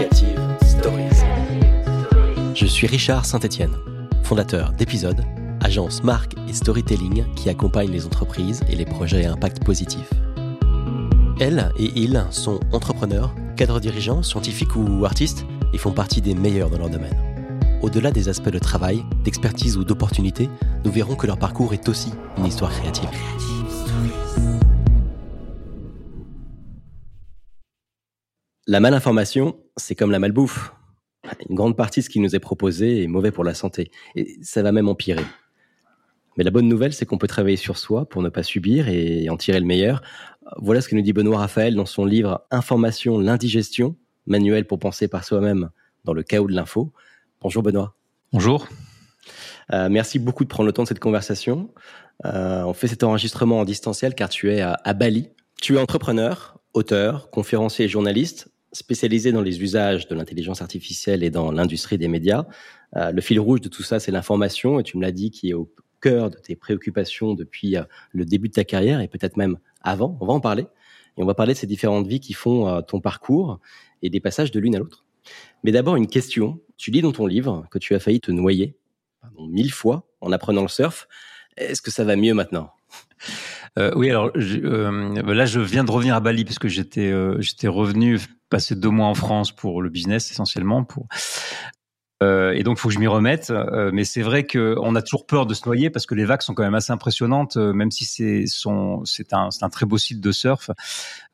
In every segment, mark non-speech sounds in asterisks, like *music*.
Creative Stories. Je suis Richard Saint-Etienne, fondateur d'Épisode, agence marque et storytelling qui accompagne les entreprises et les projets à impact positif. Elle et ils sont entrepreneurs, cadres dirigeants, scientifiques ou artistes et font partie des meilleurs dans leur domaine. Au-delà des aspects de travail, d'expertise ou d'opportunité, nous verrons que leur parcours est aussi une histoire créative. La malinformation, c'est comme la malbouffe. Une grande partie de ce qui nous est proposé est mauvais pour la santé, et ça va même empirer. Mais la bonne nouvelle, c'est qu'on peut travailler sur soi pour ne pas subir et en tirer le meilleur. Voilà ce que nous dit Benoît Raphaël dans son livre Information, l'indigestion, manuel pour penser par soi-même dans le chaos de l'info. Bonjour Benoît. Bonjour. Euh, merci beaucoup de prendre le temps de cette conversation. Euh, on fait cet enregistrement en distanciel car tu es à, à Bali. Tu es entrepreneur, auteur, conférencier et journaliste spécialisé dans les usages de l'intelligence artificielle et dans l'industrie des médias. Euh, le fil rouge de tout ça, c'est l'information, et tu me l'as dit, qui est au cœur de tes préoccupations depuis euh, le début de ta carrière et peut-être même avant. On va en parler. Et on va parler de ces différentes vies qui font euh, ton parcours et des passages de l'une à l'autre. Mais d'abord, une question. Tu lis dans ton livre que tu as failli te noyer mille fois en apprenant le surf. Est-ce que ça va mieux maintenant? Euh, oui, alors euh, là, je viens de revenir à Bali parce que j'étais euh, j'étais revenu passer deux mois en France pour le business essentiellement pour euh, et donc, il faut que je m'y remette. Euh, mais c'est vrai qu'on a toujours peur de se noyer parce que les vagues sont quand même assez impressionnantes, euh, même si c'est un, un très beau site de surf.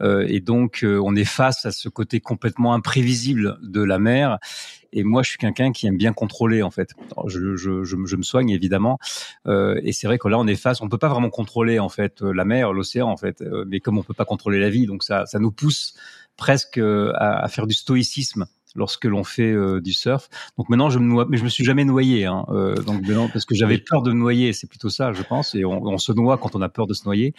et donc, on est face à ce côté complètement imprévisible de la mer. Et moi, je suis quelqu'un qui aime bien contrôler, en fait. je, je, je, je, me soigne, évidemment. Et c'est vrai que là, on est face, on peut pas vraiment contrôler, en fait, la mer, l'océan, en fait. mais comme on peut pas contrôler la vie, donc ça, ça nous pousse presque à, à faire du stoïcisme lorsque l'on fait euh, du surf. Donc maintenant, je me noie, mais je me suis jamais noyé. Hein, euh, donc parce que j'avais peur de me noyer, c'est plutôt ça, je pense. Et on, se noie quand on a peur de se noyer.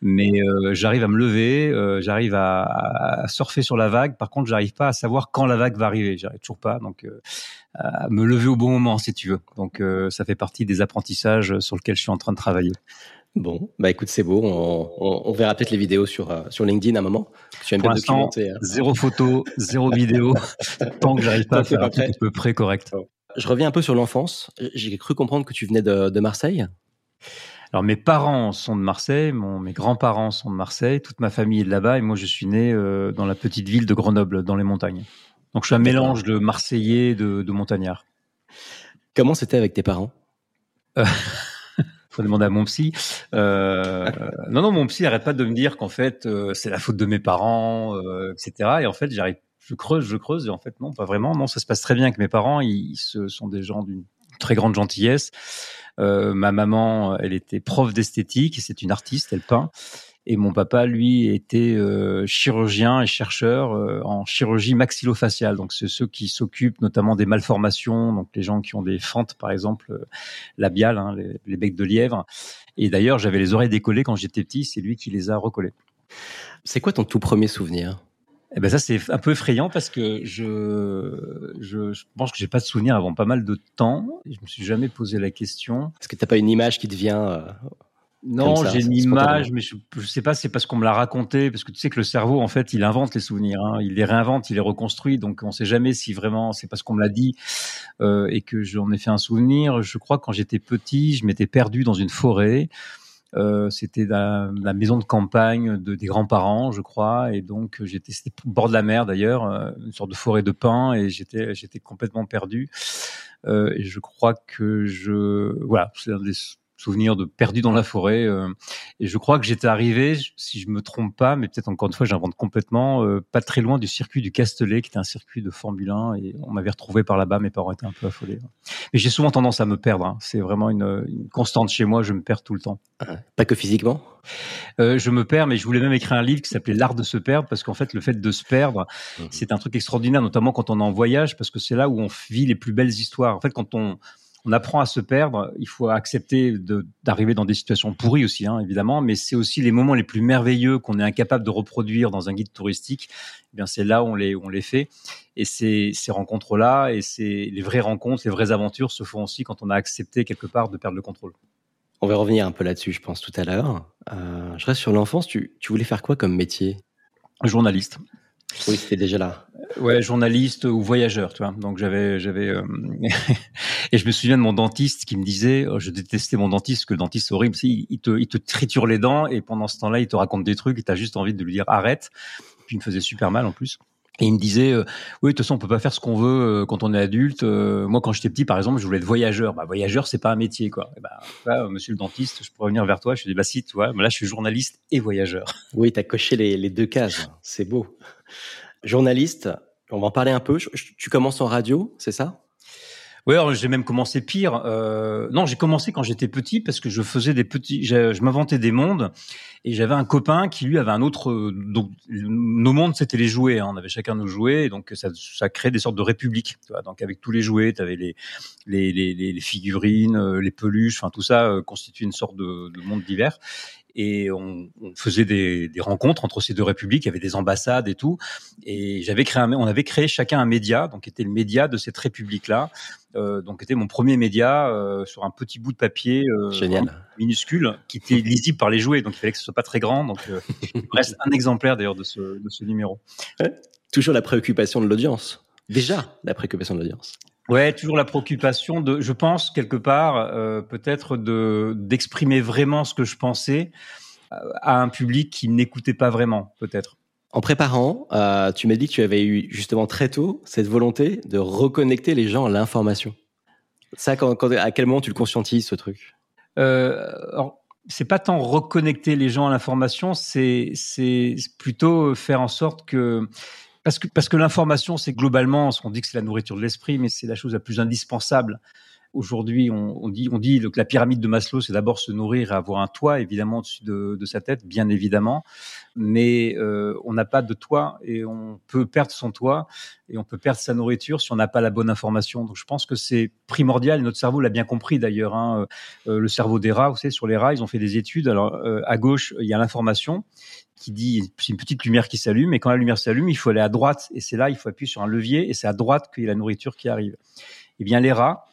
Mais euh, j'arrive à me lever, euh, j'arrive à, à, surfer sur la vague. Par contre, j'arrive pas à savoir quand la vague va arriver. J'arrive toujours pas. Donc euh, à me lever au bon moment, si tu veux. Donc ça fait partie des apprentissages sur lesquels je suis en train de travailler. Bon, bah écoute, c'est beau. On, on, on verra peut-être les vidéos sur, euh, sur LinkedIn à un moment. Tu aimes bien documenter. Hein. Zéro photo, zéro vidéo, *laughs* tant que j'arrive pas à faire un truc à peu près correct. Je reviens un peu sur l'enfance. J'ai cru comprendre que tu venais de, de Marseille. Alors mes parents sont de Marseille, mon, mes grands-parents sont de Marseille, toute ma famille est de là-bas et moi je suis né euh, dans la petite ville de Grenoble, dans les montagnes. Donc je suis un mélange de Marseillais de, de montagnard. Comment c'était avec tes parents? euh, *laughs* faut demander à mon psy. Euh, non, non, mon psy arrête pas de me dire qu'en fait euh, c'est la faute de mes parents, euh, etc. Et en fait, j'arrive, je creuse, je creuse, et en fait non, pas vraiment. Non, ça se passe très bien avec mes parents. Ils, ils sont des gens d'une très grande gentillesse. Euh, ma maman, elle était prof d'esthétique, c'est une artiste, elle peint. Et mon papa, lui, était euh, chirurgien et chercheur euh, en chirurgie maxillofaciale. Donc, c'est ceux qui s'occupent notamment des malformations, donc les gens qui ont des fentes, par exemple, euh, labiales, hein, les, les, becs de lièvre. Et d'ailleurs, j'avais les oreilles décollées quand j'étais petit, c'est lui qui les a recollées. C'est quoi ton tout premier souvenir? Eh ben ça c'est un peu effrayant parce que je, je, je pense que j'ai pas de souvenir avant pas mal de temps. Je me suis jamais posé la question. Est-ce que t'as pas une image qui te vient non, j'ai une image, mais je, je sais pas, c'est parce qu'on me l'a raconté, parce que tu sais que le cerveau, en fait, il invente les souvenirs, hein, il les réinvente, il les reconstruit, donc on sait jamais si vraiment c'est parce qu'on me l'a dit euh, et que j'en ai fait un souvenir. Je crois que quand j'étais petit, je m'étais perdu dans une forêt. Euh, c'était la, la, maison de campagne de, des grands-parents, je crois, et donc j'étais c'était au bord de la mer d'ailleurs, euh, une sorte de forêt de pins, et j'étais j'étais complètement perdu. Euh, et je crois que je voilà, c'est un des souvenir de perdu dans la forêt. Euh, et je crois que j'étais arrivé, si je me trompe pas, mais peut-être encore une fois j'invente complètement, euh, pas très loin du circuit du Castellet, qui était un circuit de Formule 1, et on m'avait retrouvé par là-bas. Mes parents étaient un peu affolés. Mais j'ai souvent tendance à me perdre. Hein. C'est vraiment une, une, constante chez moi. Je me perds tout le temps. Pas que physiquement? Euh, je me perds, mais je voulais même écrire un livre qui s'appelait L'art de se perdre, parce qu'en fait, le fait de se perdre, mmh. c'est un truc extraordinaire, notamment quand on est en voyage, parce que c'est là où on vit les plus belles histoires. En fait, quand on on apprend à se perdre. Il faut accepter d'arriver dans des situations pourries aussi, hein, évidemment, mais c'est aussi les moments les plus merveilleux qu'on est incapable de reproduire dans un guide touristique. Eh bien, c'est là où on les, on les fait. Et ces, ces rencontres-là et c'est les vraies rencontres, les vraies aventures se font aussi quand on a accepté quelque part de perdre le contrôle. On va revenir un peu là-dessus, je pense, tout à l'heure. Euh, je reste sur l'enfance. Tu, tu voulais faire quoi comme métier? Journaliste. Oui, c'était déjà là. ouais, journaliste ou voyageur, tu vois. Donc j'avais, j'avais, euh, *laughs* et je me souviens de mon dentiste qui me disait, oh, je détestais mon dentiste, parce que le dentiste c'est horrible, il, il te, il te triture les dents et pendant ce temps-là, il te raconte des trucs et t'as juste envie de lui dire arrête. Puis il me faisait super mal en plus. Et il me disait, euh, oui, de toute façon, on peut pas faire ce qu'on veut euh, quand on est adulte. Euh, moi, quand j'étais petit, par exemple, je voulais être voyageur. Bah, voyageur, c'est pas un métier, quoi. Et bah, monsieur le dentiste, je pourrais venir vers toi. Je te dis, bah si, tu vois, là, je suis journaliste et voyageur. Oui, tu as coché les, les deux cases. C'est beau. Journaliste, on va en parler un peu. Tu commences en radio, c'est ça? Oui, j'ai même commencé pire. Euh, non, j'ai commencé quand j'étais petit parce que je faisais des petits, je, m'inventais des mondes et j'avais un copain qui lui avait un autre. Euh, donc nos mondes c'était les jouets. Hein, on avait chacun nos jouets, et donc ça, ça crée des sortes de républiques. Tu vois, donc avec tous les jouets, tu avais les les, les, les figurines, euh, les peluches, enfin tout ça euh, constitue une sorte de, de monde divers et on, on faisait des, des, rencontres entre ces deux républiques. Il y avait des ambassades et tout. Et j'avais créé, un, on avait créé chacun un média, donc était le média de cette république-là. Euh, donc était mon premier média euh, sur un petit bout de papier euh, minuscule qui était lisible par les jouets. Donc il fallait que ce soit pas très grand. Donc euh, il reste un exemplaire d'ailleurs de ce, de ce numéro. toujours la préoccupation de l'audience. Déjà la préoccupation de l'audience. Ouais, toujours la préoccupation de, je pense quelque part, euh, peut-être de d'exprimer vraiment ce que je pensais euh, à un public qui n'écoutait pas vraiment, peut-être. En préparant, euh, tu m'as dit que tu avais eu justement très tôt cette volonté de reconnecter les gens à l'information. Ça, quand, quand, à quel moment tu le conscientises ce truc? Euh, C'est pas tant reconnecter les gens à l'information, c'est c'est plutôt faire en sorte que parce que, l'information, c'est globalement, on dit que c'est la nourriture de l'esprit, mais c'est la chose la plus indispensable. Aujourd'hui, on, dit, que la pyramide de Maslow, c'est d'abord se nourrir et avoir un toit, évidemment, au-dessus de, sa tête, bien évidemment. Mais euh, on n'a pas de toit et on peut perdre son toit et on peut perdre sa nourriture si on n'a pas la bonne information. Donc, je pense que c'est primordial. Notre cerveau l'a bien compris d'ailleurs. Hein. Euh, le cerveau des rats, vous savez, sur les rats, ils ont fait des études. Alors, euh, à gauche, il y a l'information qui dit c'est une petite lumière qui s'allume et quand la lumière s'allume il faut aller à droite et c'est là il faut appuyer sur un levier et c'est à droite qu'il y a la nourriture qui arrive. Eh bien les rats,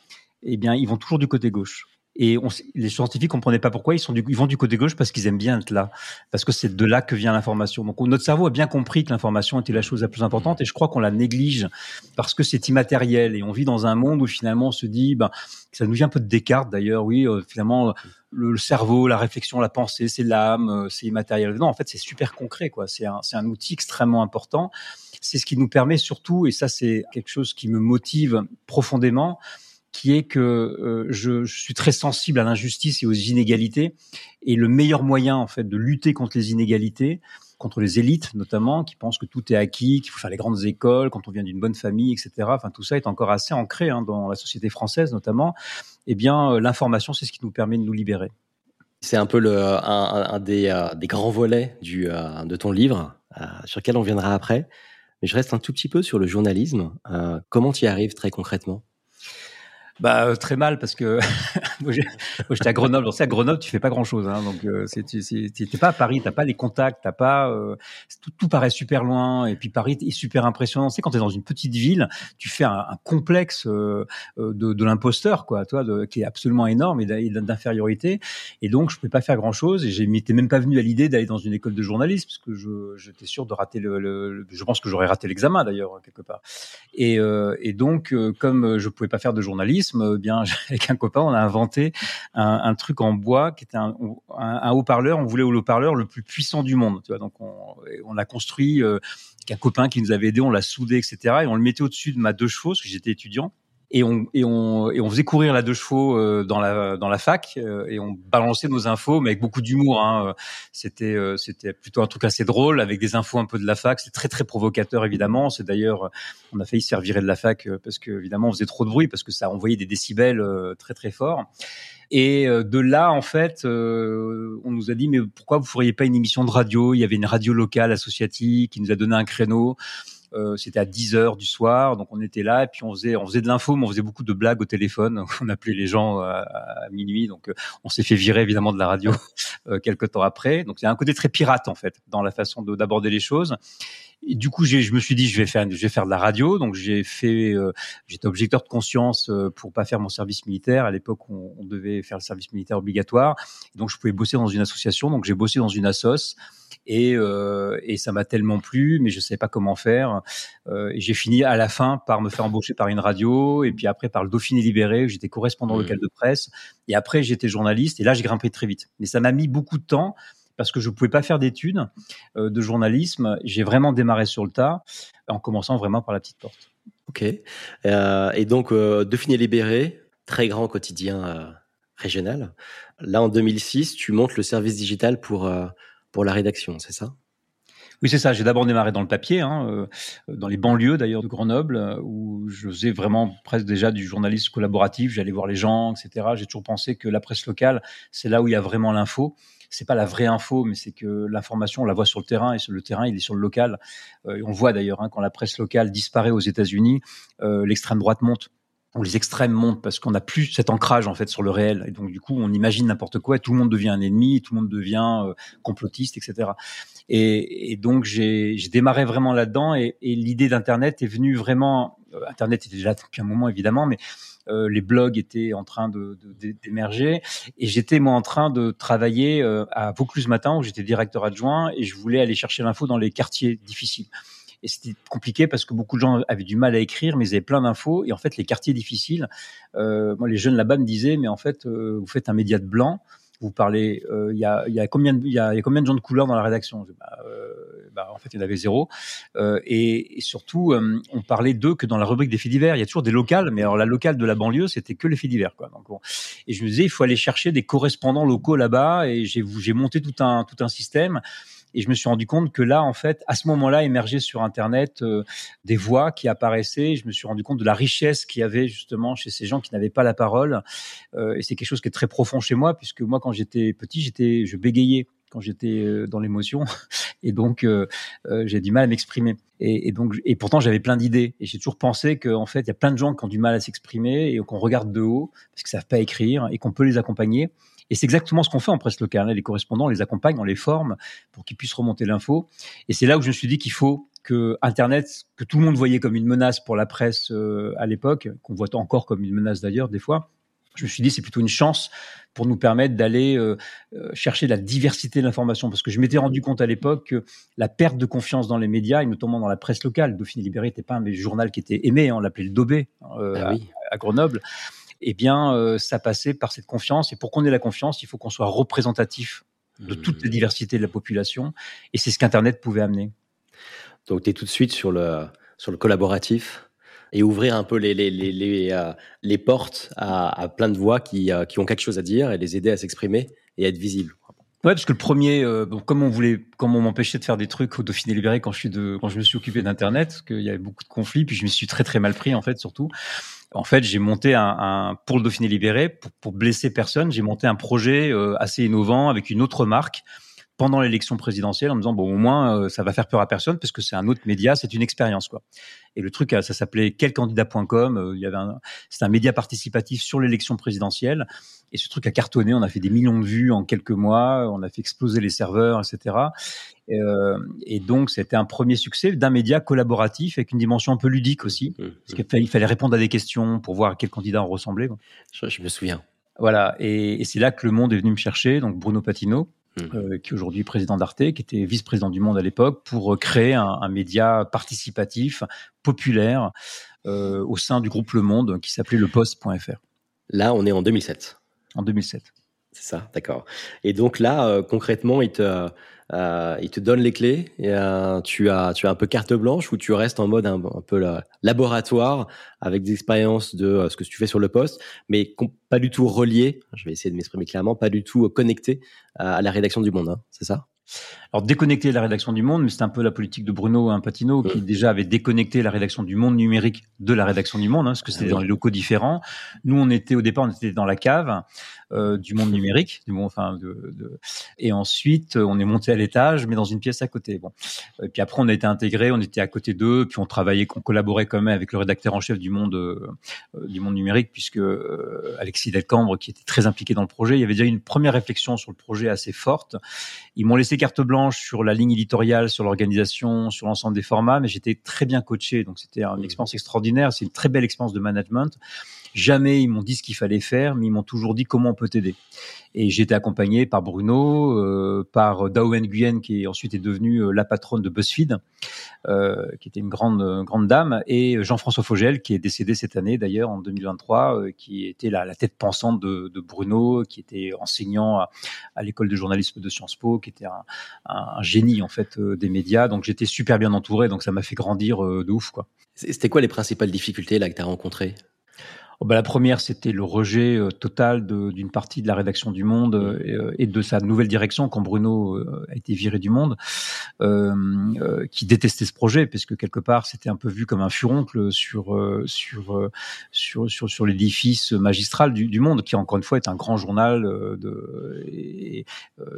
eh bien ils vont toujours du côté gauche. Et les scientifiques comprenaient pas pourquoi ils vont du côté gauche parce qu'ils aiment bien être là, parce que c'est de là que vient l'information. Donc notre cerveau a bien compris que l'information était la chose la plus importante, et je crois qu'on la néglige parce que c'est immatériel et on vit dans un monde où finalement on se dit, ben ça nous vient un peu de Descartes d'ailleurs, oui, euh, finalement le, cerveau, la réflexion, la pensée, c'est l'âme, euh, c'est immatériel. Non, en fait c'est super concret quoi. C'est un outil extrêmement important. C'est ce qui nous permet surtout, et ça c'est quelque chose qui me motive profondément qui est que euh, je, suis très sensible à l'injustice et aux inégalités. Et le meilleur moyen, en fait, de lutter contre les inégalités, contre les élites notamment, qui pensent que tout est acquis, qu'il faut faire les grandes écoles quand on vient d'une bonne famille, etc. Enfin, tout ça est encore assez ancré hein, dans la société française notamment. Eh bien, euh, l'information, c'est ce qui nous permet de nous libérer. C'est un peu le, un, euh, des, grands volets de ton livre, sur lequel on viendra après. Mais je reste un tout petit peu sur le journalisme. comment tu y arrives très concrètement? Bah euh, très mal parce que *laughs* moi j'étais à Grenoble. sais à Grenoble, tu fais pas grand chose. Hein, donc euh, c'est t'es pas à Paris, t'as pas les contacts, t'as pas euh, tout, tout, paraît super loin. Et puis Paris est super impressionnant. C'est quand t'es dans une petite ville, tu fais un, complexe euh, de, de l'imposteur, quoi, toi, de, qui est absolument énorme et d'infériorité. Et donc je pouvais pas faire grand chose. Et j'étais même pas venu à l'idée d'aller dans une école de journalisme parce que je j'étais sûr de rater le, le, Je pense que j'aurais raté l'examen d'ailleurs quelque part. Et, et donc comme je pouvais pas faire de journalisme euh, bien *laughs* avec un copain, on a inventé un, truc en bois qui était un, haut-parleur. On voulait le haut-parleur le plus puissant du monde. Donc on, on a construit euh, avec un copain qui nous avait aidé, on l'a soudé, etc. Et on le mettait au-dessus de ma deux chevaux parce que j'étais étudiant et on et on et on faisait courir la deux chevaux euh, dans la dans la fac euh, et on balançait nos infos mais avec beaucoup d'humour hein. c'était euh, c'était plutôt un truc assez drôle avec des infos un peu de la fac c'est très très provocateur évidemment c'est d'ailleurs on a failli se faire de la fac parce que évidemment on faisait trop de bruit parce que ça envoyait des décibels très très forts et de là, en fait, on nous a dit mais pourquoi vous feriez pas une émission de radio? Il y avait une radio locale associative qui nous a donné un créneau. Euh, c'était à 10 heures du soir, donc on était là et puis on faisait, on faisait de l'info, mais on faisait beaucoup de blagues au téléphone. *laughs* On appelait les gens à, à minuit, donc euh, on s'est fait virer évidemment de la radio *laughs* euh, quelques temps après. Donc il y a un côté très pirate en fait dans la façon d'aborder les choses. Et du coup, je me suis dit, je vais faire, je vais faire de la radio. Donc, j'ai fait, euh, j'étais objecteur de conscience euh, pour pas faire mon service militaire. À l'époque, on, on, devait faire le service militaire obligatoire. donc, je pouvais bosser dans une association. Donc, j'ai bossé dans une assoce Et, euh, et ça m'a tellement plu, mais je ne savais pas comment faire. Euh, j'ai fini à la fin par me faire embaucher par une radio, et puis après par le Dauphiné Libéré, où j'étais correspondant mmh. local de presse. Et après, j'étais journaliste, et là, j'ai grimpé très vite. Mais ça m'a mis beaucoup de temps parce que je ne pouvais pas faire d'études euh, de journalisme. J'ai vraiment démarré sur le tas, en commençant vraiment par la petite porte. Ok. Euh, et donc, euh, Dauphiné Libéré, très grand quotidien régional. Là, en 2006, tu montes le service digital pour, pour la rédaction, c'est ça? Oui, c'est ça. J'ai d'abord démarré dans le papier, hein, dans les banlieues d'ailleurs de Grenoble, où je faisais vraiment presque déjà du journalisme collaboratif. J'allais voir les gens, etc. J'ai toujours pensé que la presse locale, c'est là où il y a vraiment l'info c'est pas la vraie info, mais c'est que l'information, on la voit sur le terrain et sur le terrain, il est sur le local. Euh, on voit d'ailleurs hein, quand la presse locale disparaît aux États-Unis, euh, l'extrême droite monte ou les extrêmes montent parce qu'on n'a plus cet ancrage en fait sur le réel. Et donc du coup on imagine n'importe quoi et tout le monde devient un ennemi tout le monde devient euh, complotiste etc et, et donc j'ai démarré vraiment là-dedans et, et l'idée d'internet est venue vraiment internet était déjà depuis un moment évidemment mais euh, les blogs étaient en train de, d'émerger, et j'étais moi en train de travailler euh, à Vaucluse Matin où j'étais directeur adjoint et je voulais aller chercher l'info dans les quartiers difficiles. Et c'était compliqué parce que beaucoup de gens avaient du mal à écrire, mais ils avaient plein d'infos. Et en fait, les quartiers difficiles, euh, moi, les jeunes là-bas me disaient, mais en fait, vous faites un média de blanc vous parlez, euh, il y, a, y, a combien de, y, y a combien de gens de couleur dans la rédaction? Bah, euh, bah, En fait, il y en avait zéro. Euh, et, et, surtout, euh, on parlait d'eux que dans la rubrique des faits divers. Il y a toujours des locales, mais alors la locale de la banlieue, c'était que les faits divers. Quoi. Donc, bon. Et je me disais, il faut aller chercher des correspondants locaux là-bas. Et j'ai monté tout un, tout un système. Et je me suis rendu compte que là, en fait, à ce moment-là, émergeaient sur Internet euh, des voix qui apparaissaient. Je me suis rendu compte de la richesse qu'il y avait justement chez ces gens qui n'avaient pas la parole. Euh, et c'est quelque chose qui est très profond chez moi, puisque moi, quand j'étais petit, j'étais, je bégayais quand j'étais euh, dans l'émotion *laughs* et donc j'ai du mal à m'exprimer et, et, donc et pourtant j'avais plein d'idées et j'ai toujours pensé qu'en fait il y a plein de gens qui ont du mal à s'exprimer et qu'on regarde de haut parce qu'ils savent pas écrire et qu'on peut les accompagner et c'est exactement ce qu'on fait en presse locale. Les correspondants, on les accompagne, on les forme pour qu'ils puissent remonter l'info. Et c'est là où je me suis dit qu'il faut que Internet, que tout le monde voyait comme une menace pour la presse euh, à l'époque, qu'on voit encore comme une menace d'ailleurs des fois, je me suis dit c'est plutôt une chance pour nous permettre d'aller euh, euh, chercher la diversité de l'information parce que je m'étais rendu compte à l'époque que la perte de confiance dans les médias et notamment dans la presse locale, Dauphiné Libéré n'était pas un journal qui était aimé, hein, on l'appelait le Dobé ah à, Grenoble eh bien, euh, ça passait par cette confiance. Et pour qu'on ait la confiance, il faut qu'on soit représentatif de mmh. toute la diversité de la population. Et c'est ce qu'Internet pouvait amener. Donc, tu es tout de suite sur le, sur le collaboratif et ouvrir un peu les, les, les, les, euh, les portes à, à, plein de voix qui, euh, qui ont quelque chose à dire et les aider à s'exprimer et à être visibles. Ouais, parce que le premier, comme on voulait, comme on m'empêchait de faire des trucs au Dauphiné libéré quand je suis de, quand je me suis occupé d'internet, parce qu'il y avait beaucoup de conflits, puis je me suis très très mal pris en fait surtout en fait, j'ai monté un, pour le Dauphiné libéré, pour, pour blesser personne, j'ai monté un projet euh, assez innovant avec une autre marque pendant l'élection présidentielle en me disant bon au moins euh, ça va faire peur à personne parce que c'est un autre média, c'est une expérience quoi. Et le truc ça s'appelait quelcandidat.com, euh, il y avait c'est un média participatif sur l'élection présidentielle et ce truc a cartonné, on a fait des millions de vues en quelques mois, on a fait exploser les serveurs, etc. Et, euh, et donc c'était un premier succès d'un média collaboratif avec une dimension un peu ludique aussi, mmh, parce mmh. qu'il fallait, répondre à des questions pour voir à quel candidat on ressemblait. Je, me souviens. Voilà, et, et c'est là que le monde est venu me chercher, donc Bruno Patino. Euh, qui est aujourd'hui président d'Arte, qui était vice-président du Monde à l'époque, pour euh, créer un, un, média participatif, populaire, euh, au sein du groupe Le Monde, qui s'appelait Le Poste.fr. Là, on est en 2007. En 2007. C'est ça, d'accord. Et donc là, euh, concrètement, il te, il te donne les clés et tu as tu as un peu carte blanche ou tu restes en mode un, peu laboratoire avec des expériences de euh, ce que tu fais sur le poste, mais pas du tout relié. Je vais essayer de m'exprimer clairement, pas du tout connecté à la rédaction du Monde. Hein, c'est ça? Alors déconnecter la rédaction du Monde, mais c'est un peu la politique de Bruno Impatino qui déjà avait déconnecté la rédaction du Monde numérique de la rédaction du Monde, hein, parce que c'était ah dans les locaux différents. Nous, on était au départ, on était dans la cave euh, du Monde numérique, du monde, enfin, de, de... et ensuite on est monté à l'étage, mais dans une pièce à côté. Bon, et puis après on a été intégré, on était à côté d'eux, puis on travaillait, on collaborait quand même avec le rédacteur en chef du Monde euh, du Monde numérique, puisque euh, Alexis Delcambre, qui était très impliqué dans le projet, il y avait déjà une première réflexion sur le projet assez forte. Ils m'ont laissé carte blanche sur la ligne éditoriale, sur l'organisation, sur l'ensemble des formats, mais j'étais très bien coaché, donc c'était une mmh. expérience extraordinaire. C'est une très belle expérience de management. Jamais ils m'ont dit ce qu'il fallait faire, mais ils m'ont toujours dit comment on peut t'aider. Et j'ai été accompagné par Bruno, euh, par Dao Nguyen, qui ensuite est devenue euh, la patronne de BuzzFeed, euh, qui était une grande grande dame, et Jean-François Fogel, qui est décédé cette année d'ailleurs en 2023, euh, qui était la, tête pensante de, Bruno, qui était enseignant à, l'école de journalisme de Sciences Po, qui était un, génie en fait euh, des médias. Donc j'étais super bien entouré, donc ça m'a fait grandir de ouf quoi. C'était quoi les principales difficultés là que tu as rencontrées? Oh bah, la première, c'était le rejet euh, total d'une partie de la rédaction du Monde euh, euh, et, de sa nouvelle direction quand Bruno a été viré du Monde, euh, qui détestait ce projet parce que quelque part, c'était un peu vu comme un furoncle sur sur sur sur, sur l'édifice magistral du, du, Monde, qui encore une fois est un grand journal de et,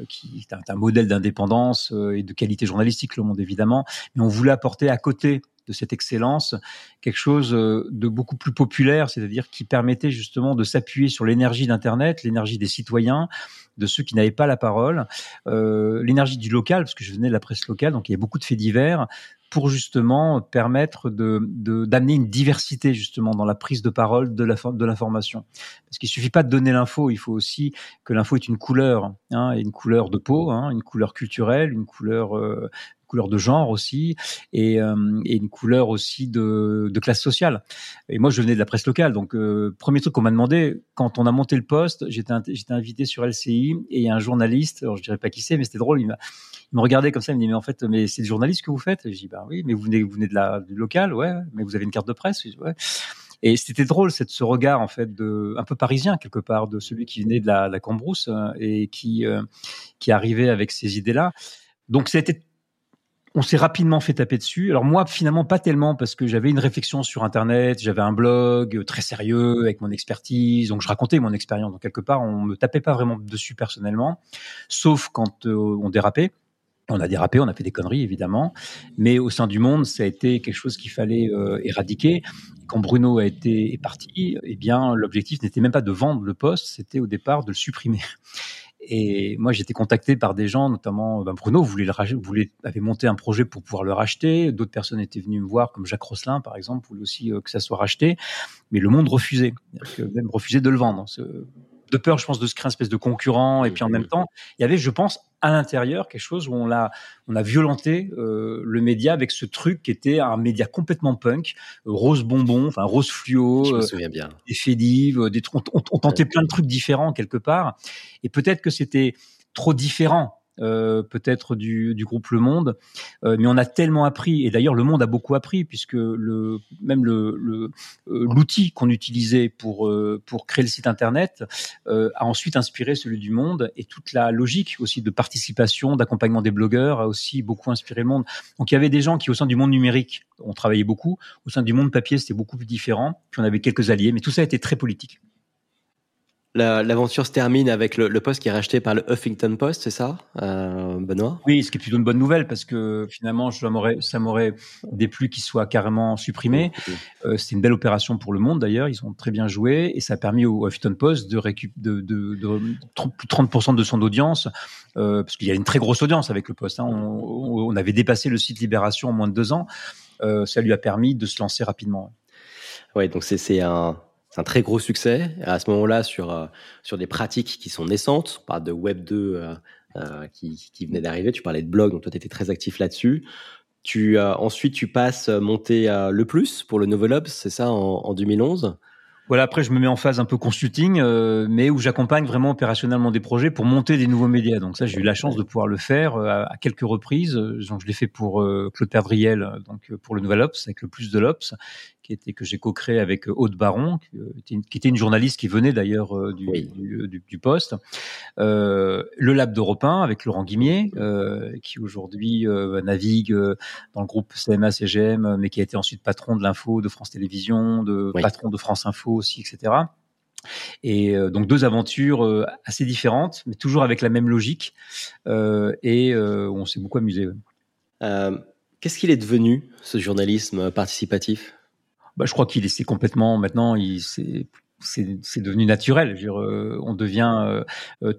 qui est un, un modèle d'indépendance et de qualité journalistique, le Monde évidemment, mais on voulait apporter à côté de cette excellence, quelque chose euh, de beaucoup plus populaire, c'est-à-dire qui permettait justement de s'appuyer sur l'énergie d'Internet, l'énergie des citoyens, de ceux qui n'avaient pas la parole, euh, l'énergie du local, parce que je venais de la presse locale, donc il y a beaucoup de faits divers, pour justement permettre de d'amener une diversité justement dans la prise de parole de la de l'information. Parce qu'il suffit pas de donner l'info, il faut aussi que l'info ait une couleur, hein, une couleur de peau, hein, une couleur culturelle, une couleur euh, couleur de genre aussi et, euh, une couleur aussi de, classe sociale. Et moi, je venais de la presse locale, donc euh, premier truc qu'on m'a demandé quand on a monté le poste, j'étais invité sur LCI et un journaliste, alors je dirais pas qui c'est, mais c'était drôle, il me regardait comme ça, il me dit mais en fait mais c'est le journaliste que vous faites? Et Je dis bah oui, mais vous venez vous venez de la du local, ouais, mais vous avez une carte de presse. Et c'était drôle, cette, ce regard en fait de un peu parisien quelque part de celui qui venait de la, Cambrousse euh, et qui qui arrivait avec ces idées-là. Donc c'était on s'est rapidement fait taper dessus. Alors moi, finalement, pas tellement parce que j'avais une réflexion sur Internet, j'avais un blog euh, très sérieux avec mon expertise, donc je racontais mon expérience. Donc quelque part, on me tapait pas vraiment dessus personnellement, sauf quand euh, on dérapait. On a dérapé, on a fait des conneries évidemment, mais au sein du monde, ça a été quelque chose qu'il fallait euh, éradiquer. Quand Bruno a été est parti, eh bien l'objectif n'était même pas de vendre le poste, c'était au départ de le supprimer. Et moi, j'étais contacté par des gens, notamment ben Bruno, voulait le voulait, avait monté un projet pour pouvoir le racheter. D'autres personnes étaient venues me voir, comme Jacques Rosselin, par exemple, voulait aussi euh, que ça soit racheté. Mais le monde refusait, même refusait de le vendre de peur, je pense, de se créer une espèce de concurrent. Et puis en même temps, il y avait, je pense, à l'intérieur quelque chose où on l'a, on a violenté euh, le média avec ce truc qui était un média complètement punk, euh, rose bonbon, enfin rose fluo, je me souviens bien. des fédives, des, on, on, on tentait plein de trucs différents quelque part. Et peut-être que c'était trop différent euh, peut-être du, groupe Le Monde, euh, mais on a tellement appris. Et d'ailleurs, Le Monde a beaucoup appris puisque même euh, l'outil qu'on utilisait pour pour créer le site internet a ensuite inspiré celui du Monde et toute la logique aussi de participation, d'accompagnement des blogueurs a aussi beaucoup inspiré le Monde. Donc il y avait des gens qui au sein du monde numérique ont travaillé beaucoup, au sein du monde papier c'était beaucoup plus différent. Puis on avait quelques alliés, mais tout ça a été très politique. L'aventure se termine avec le, le, poste qui est racheté par le Huffington Post, c'est ça, euh, Benoît? Oui, ce qui est plutôt une bonne nouvelle parce que finalement, ça m'aurait déplu qu'il soit carrément supprimé. Euh, c'est une belle opération pour le monde d'ailleurs, ils ont très bien joué et ça a permis au Huffington Post de récupérer de, de, de, plus de 30% de son audience euh, parce qu'il y a une très grosse audience avec le Poste. Hein. On, on, avait dépassé le site Libération en moins de deux ans. Ça lui a permis de se lancer rapidement. Ouais, donc c'est un c'est un très gros succès. À ce moment-là, sur, euh, sur des pratiques qui sont naissantes, on parle de Web 2 euh, euh, qui, venait d'arriver, tu parlais de blog, donc toi, tu étais très actif là-dessus. Tu, ensuite, tu passes monter le plus pour le Novel c'est ça, en, en 2011 voilà, après, je me mets en phase un peu consulting, mais où j'accompagne vraiment opérationnellement des projets pour monter des nouveaux médias. Donc ça, j'ai eu la chance de pouvoir le faire à, quelques reprises. Donc, je l'ai fait pour Claude Perdriel, donc pour le Nouvel Ops, avec le Plus de l'Ops, qui était que j'ai co-créé avec Aude Baron, qui était une, journaliste qui venait d'ailleurs du, du, du, poste. le Lab d'Europe 1 avec Laurent Guimier, qui aujourd'hui navigue dans le groupe CMA-CGM, mais qui a été ensuite patron de l'info de France Télévisions, de patron de France Info aussi, etc. Et euh, donc deux aventures euh, assez différentes, mais toujours avec la même logique, euh, et on s'est beaucoup amusé. Qu'est-ce qu'il est devenu, ce journalisme participatif? Bah, Je crois qu'il est complètement, maintenant, il c'est devenu naturel. Je dire, on devient,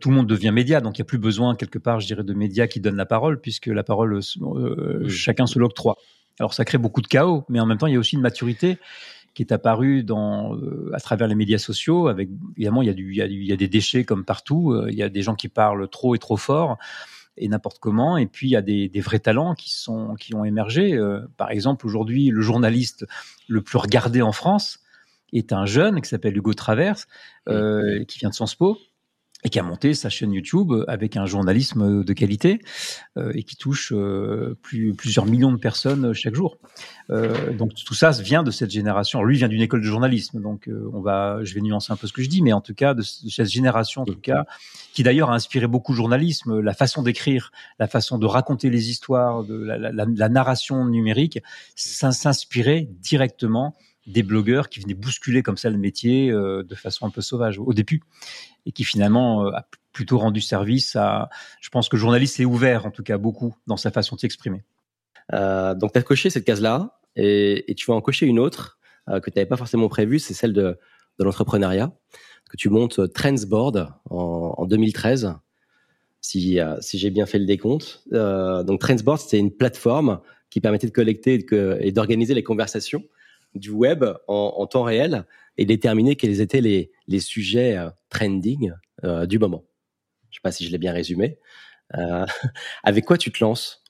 tout le monde devient média, donc il n'y a plus besoin quelque part, je dirais, de médias qui donnent la parole, puisque la parole, chacun se l'octroie. Alors ça crée beaucoup de chaos, mais en même temps, il y a aussi une maturité qui est apparu dans, à travers les médias sociaux. Avec évidemment, il y a du, il y a, il y a des déchets comme partout. Il y a des gens qui parlent trop et trop fort et n'importe comment. Et puis il y a des, des, vrais talents qui sont qui ont émergé. Euh, par exemple, aujourd'hui, le journaliste le plus regardé en France est un jeune qui s'appelle Hugo Travers, euh, qui vient de Sciences Po et qui a monté sa chaîne YouTube avec un journalisme de qualité euh, et qui touche euh, plus, plusieurs millions de personnes chaque jour. Euh, donc tout ça vient de cette génération. Lui vient d'une école de journalisme, donc euh, on va, je vais nuancer un peu ce que je dis, mais en tout cas de, cette génération, en tout cas, qui d'ailleurs a inspiré beaucoup de journalisme, la façon d'écrire, la façon de raconter les histoires, de la, la, la narration numérique, s'inspirait directement des blogueurs qui venaient bousculer comme ça le métier euh, de façon un peu sauvage au début et qui finalement euh, a plutôt rendu service à. Je pense que le journaliste est ouvert en tout cas beaucoup dans sa façon de s'exprimer. Euh, donc tu as coché cette case-là et, tu vas en cocher une autre que tu n'avais pas forcément prévue, c'est celle de, de l'entrepreneuriat que tu montes Trendsboard en, en 2013 si, si j'ai bien fait le décompte. Euh, donc Trendsboard, c'était une plateforme qui permettait de collecter et d'organiser les conversations du web en, temps réel et déterminer quels étaient les, les sujets euh, trending euh, du moment. Je sais pas si je l'ai bien résumé. Euh, *laughs* avec quoi tu te lances?